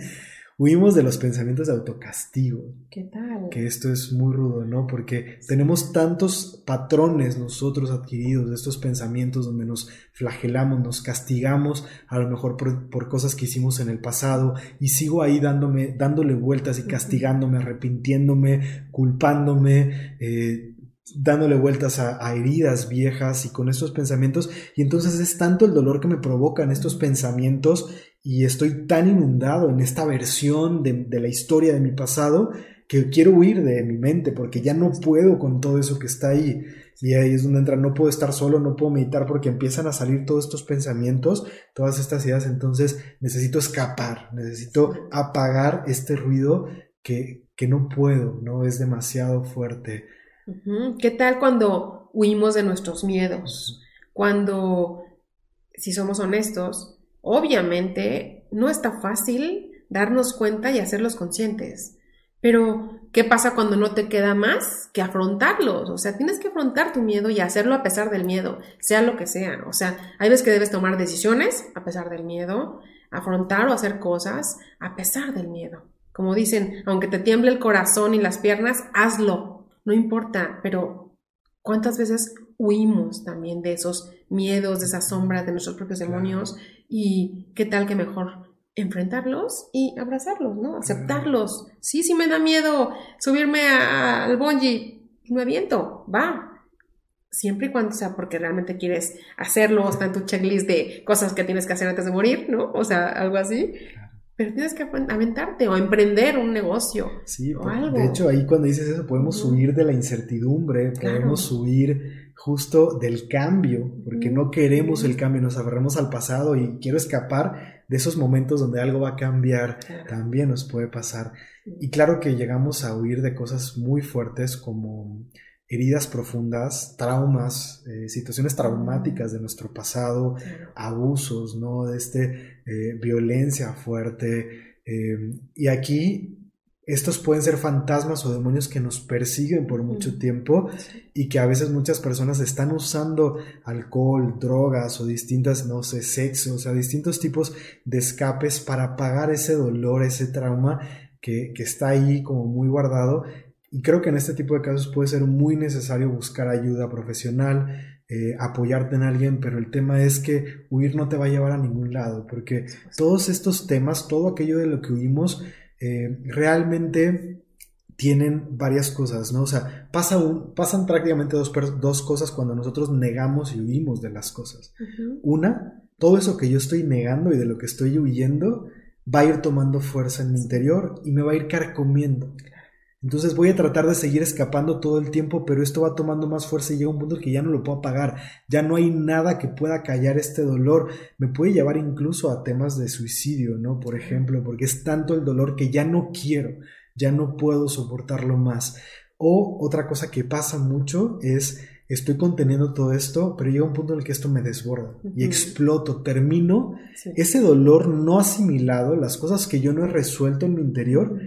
Huimos de los pensamientos de autocastigo. ¿Qué tal? Que esto es muy rudo, ¿no? Porque tenemos tantos patrones nosotros adquiridos de estos pensamientos donde nos flagelamos, nos castigamos, a lo mejor por, cosas que hicimos en el pasado, y sigo ahí dándome, dándole vueltas y castigándome, arrepintiéndome, culpándome, eh, dándole vueltas a, a, heridas viejas y con estos pensamientos. Y entonces es tanto el dolor que me provocan estos pensamientos y estoy tan inundado en esta versión de, la historia de mi pasado que quiero huir de mi mente porque ya no puedo con todo eso que está ahí. Y ahí es donde entra, no puedo estar solo, no puedo meditar porque empiezan a salir todos estos pensamientos, todas estas ideas, entonces necesito escapar, necesito apagar este ruido que, que no puedo, ¿no? Es demasiado fuerte. ¿Qué tal cuando huimos de nuestros miedos? Cuando, si somos honestos, obviamente no está fácil darnos cuenta y hacerlos conscientes. Pero, ¿qué pasa cuando no te queda más que afrontarlos? O sea, tienes que afrontar tu miedo y hacerlo a pesar del miedo, sea lo que sea. O sea, hay veces que debes tomar decisiones a pesar del miedo, afrontar o hacer cosas a pesar del miedo. Como dicen, aunque te tiemble el corazón y las piernas, hazlo. No importa, pero ¿cuántas veces huimos también de esos miedos, de esas sombras, de nuestros propios demonios? Y qué tal que mejor enfrentarlos y abrazarlos, ¿no? Aceptarlos. Sí, sí me da miedo subirme al bungee, me aviento, va. Siempre y cuando sea porque realmente quieres hacerlo, está en tu checklist de cosas que tienes que hacer antes de morir, ¿no? O sea, algo así. Pero tienes que aventarte o emprender un negocio. Sí, o algo. de hecho ahí cuando dices eso podemos huir de la incertidumbre, podemos huir justo del cambio, porque no queremos el cambio, nos aferramos al pasado y quiero escapar de esos momentos donde algo va a cambiar, también nos puede pasar. Y claro que llegamos a huir de cosas muy fuertes como heridas profundas, traumas, eh, situaciones traumáticas de nuestro pasado, abusos, ¿no? De este, eh, violencia fuerte. Eh, y aquí estos pueden ser fantasmas o demonios que nos persiguen por mucho tiempo y que a veces muchas personas están usando alcohol, drogas o distintas, no sé, sexo, o sea, distintos tipos de escapes para apagar ese dolor, ese trauma que, está ahí como muy guardado. Y creo que en este tipo de casos puede ser muy necesario buscar ayuda profesional, eh, apoyarte en alguien, pero el tema es que huir no te va a llevar a ningún lado, porque todos estos temas, todo aquello de lo que huimos, eh, realmente tienen varias cosas, ¿no? O sea, pasa un, pasan prácticamente dos, dos, cosas cuando nosotros negamos y huimos de las cosas. Una, todo eso que yo estoy negando y de lo que estoy huyendo va a ir tomando fuerza en mi interior y me va a ir carcomiendo. Entonces voy a tratar de seguir escapando todo el tiempo, pero esto va tomando más fuerza y llega un punto que ya no lo puedo apagar. Ya no hay nada que pueda callar este dolor. Me puede llevar incluso a temas de suicidio, ¿no? Por ejemplo, porque es tanto el dolor que ya no quiero, ya no puedo soportarlo más. O otra cosa que pasa mucho es estoy conteniendo todo esto, pero llega un punto en el que esto me desborda y exploto, termino ese dolor no asimilado, las cosas que yo no he resuelto en mi interior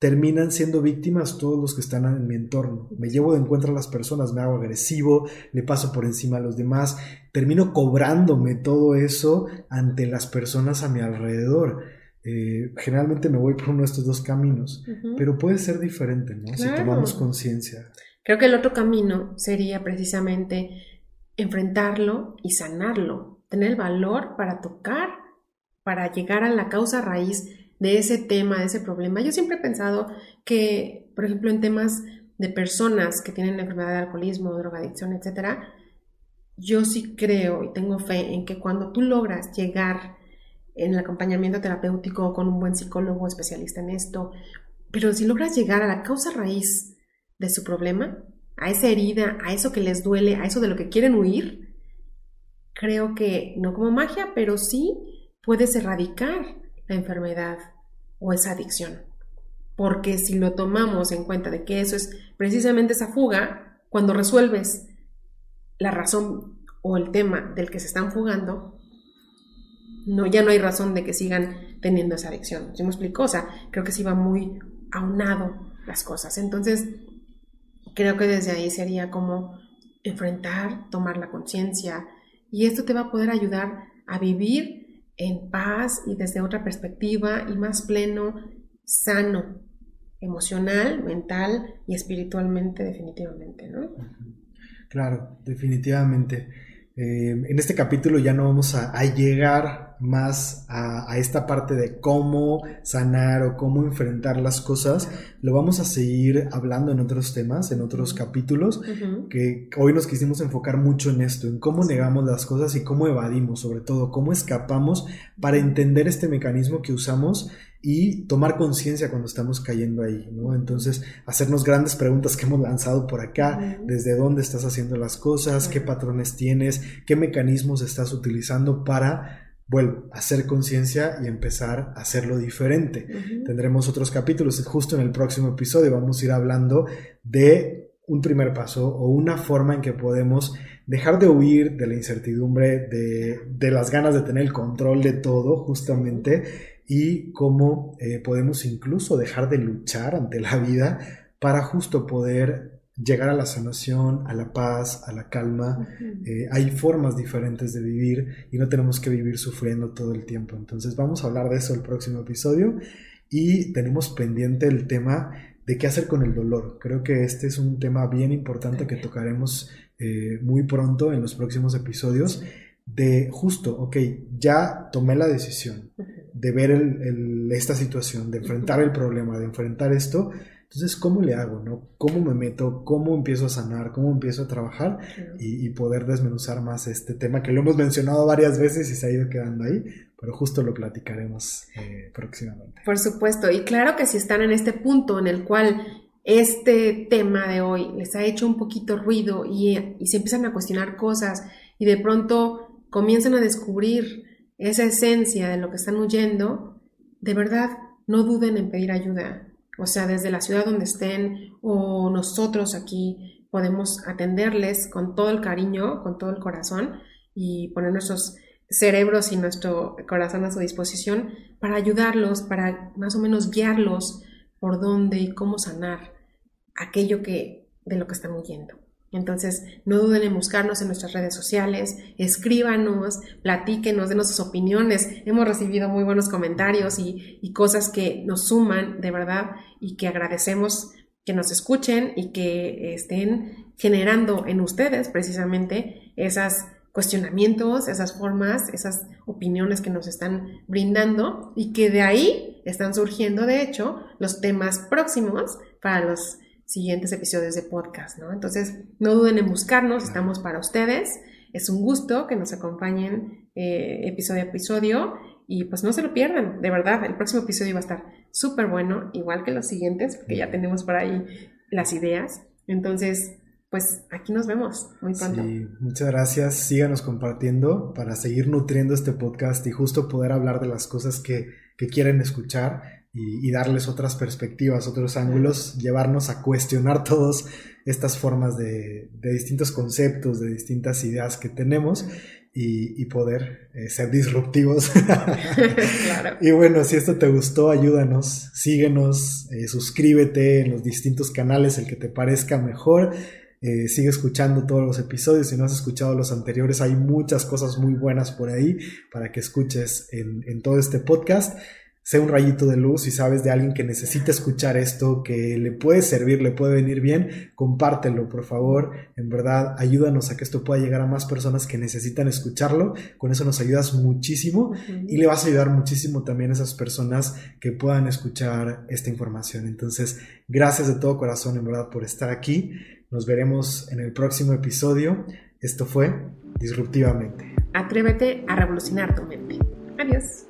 terminan siendo víctimas todos los que están en mi entorno. Me llevo de encuentro a las personas, me hago agresivo, le paso por encima a los demás, termino cobrándome todo eso ante las personas a mi alrededor. Eh, generalmente me voy por uno de estos dos caminos, pero puede ser diferente, ¿no? Si tomamos conciencia. Creo que el otro camino sería precisamente enfrentarlo y sanarlo, tener el valor para tocar, para llegar a la causa raíz de ese tema, de ese problema. Yo siempre he pensado que, por ejemplo, en temas de personas que tienen enfermedad de alcoholismo, drogadicción, etcétera, yo sí creo y tengo fe en que cuando tú logras llegar en el acompañamiento terapéutico con un buen psicólogo especialista en esto, pero si logras llegar a la causa raíz de su problema, a esa herida, a eso que les duele, a eso de lo que quieren huir, creo que no como magia, pero sí puedes erradicar la enfermedad o esa adicción. Porque si lo tomamos en cuenta de que eso es precisamente esa fuga, cuando resuelves la razón o el tema del que se están fugando, no, ya no hay razón de que sigan teniendo esa adicción. ¿Sí me explico? O sea, creo que sí va muy aunado las cosas. Entonces, creo que desde ahí sería como enfrentar, tomar la conciencia, y esto te va a poder ayudar a vivir en paz y desde otra perspectiva y más pleno, sano, emocional, mental y espiritualmente definitivamente, ¿no? Claro, definitivamente. Eh, en este capítulo ya no vamos a, llegar más a, esta parte de cómo sanar o cómo enfrentar las cosas. Lo vamos a seguir hablando en otros temas, en otros capítulos, que hoy nos quisimos enfocar mucho en esto, en cómo negamos las cosas y cómo evadimos, sobre todo, cómo escapamos para entender este mecanismo que usamos y tomar conciencia cuando estamos cayendo ahí, ¿no? Entonces, hacernos grandes preguntas que hemos lanzado por acá, desde dónde estás haciendo las cosas, qué patrones tienes, qué mecanismos estás utilizando para vuelvo, a hacer conciencia y empezar a hacerlo diferente. Tendremos otros capítulos, justo en el próximo episodio. Vamos a ir hablando de un primer paso o una forma en que podemos dejar de huir de la incertidumbre, de, las ganas de tener el control de todo, justamente, y cómo eh, podemos incluso dejar de luchar ante la vida para justo poder llegar a la sanación, a la paz, a la calma. Eh, hay formas diferentes de vivir y no tenemos que vivir sufriendo todo el tiempo. Entonces vamos a hablar de eso el próximo episodio y tenemos pendiente el tema de qué hacer con el dolor. Creo que este es un tema bien importante que tocaremos eh, muy pronto en los próximos episodios de justo, ok, ya tomé la decisión de ver esta situación, de enfrentar el problema, de enfrentar esto, entonces, ¿cómo le hago? No? ¿Cómo me meto? ¿Cómo empiezo a sanar? ¿Cómo empiezo a trabajar? Y, poder desmenuzar más este tema que lo hemos mencionado varias veces y se ha ido quedando ahí, pero justo lo platicaremos eh, próximamente. Por supuesto, y claro que si están en este punto en el cual este tema de hoy les ha hecho un poquito ruido y, y se empiezan a cuestionar cosas y de pronto comienzan a descubrir esa esencia de lo que están huyendo, de verdad, no duden en pedir ayuda o sea, desde la ciudad donde estén o nosotros aquí podemos atenderles con todo el cariño, con todo el corazón y poner nuestros cerebros y nuestro corazón a su disposición para ayudarlos, para más o menos guiarlos por dónde y cómo sanar aquello que de lo que están huyendo. Entonces, no duden en buscarnos en nuestras redes sociales, escríbanos, platíquenos, denos sus opiniones. Hemos recibido muy buenos comentarios y, cosas que nos suman de verdad y que agradecemos que nos escuchen y que estén generando en ustedes precisamente esos cuestionamientos, esas formas, esas opiniones que nos están brindando y que de ahí están surgiendo, de hecho, los temas próximos para los siguientes episodios de podcast, ¿no? Entonces, no duden en buscarnos, estamos para ustedes. Es un gusto que nos acompañen eh, episodio a episodio y pues no se lo pierdan, de verdad, el próximo episodio va a estar súper bueno, igual que los siguientes, porque ya tenemos por ahí las ideas. Entonces, pues aquí nos vemos muy pronto. Sí, muchas gracias. Síganos compartiendo para seguir nutriendo este podcast y justo poder hablar de las cosas que, que quieren escuchar y, darles otras perspectivas, otros ángulos, llevarnos a cuestionar todas estas formas de, distintos conceptos, de distintas ideas que tenemos y, poder eh, ser disruptivos. Y bueno, si esto te gustó, ayúdanos, síguenos, eh, suscríbete en los distintos canales, el que te parezca mejor. Eh, sigue escuchando todos los episodios. Si no has escuchado los anteriores, hay muchas cosas muy buenas por ahí para que escuches en, en todo este podcast sea un rayito de luz y sabes de alguien que necesita escuchar esto, que le puede servir, le puede venir bien, compártelo, por favor. En verdad, ayúdanos a que esto pueda llegar a más personas que necesitan escucharlo. Con eso nos ayudas muchísimo y le vas a ayudar muchísimo también a esas personas que puedan escuchar esta información. Entonces, gracias de todo corazón, en verdad, por estar aquí. Nos veremos en el próximo episodio. Esto fue Disruptivamente. Atrévete a revolucionar tu mente. Adiós.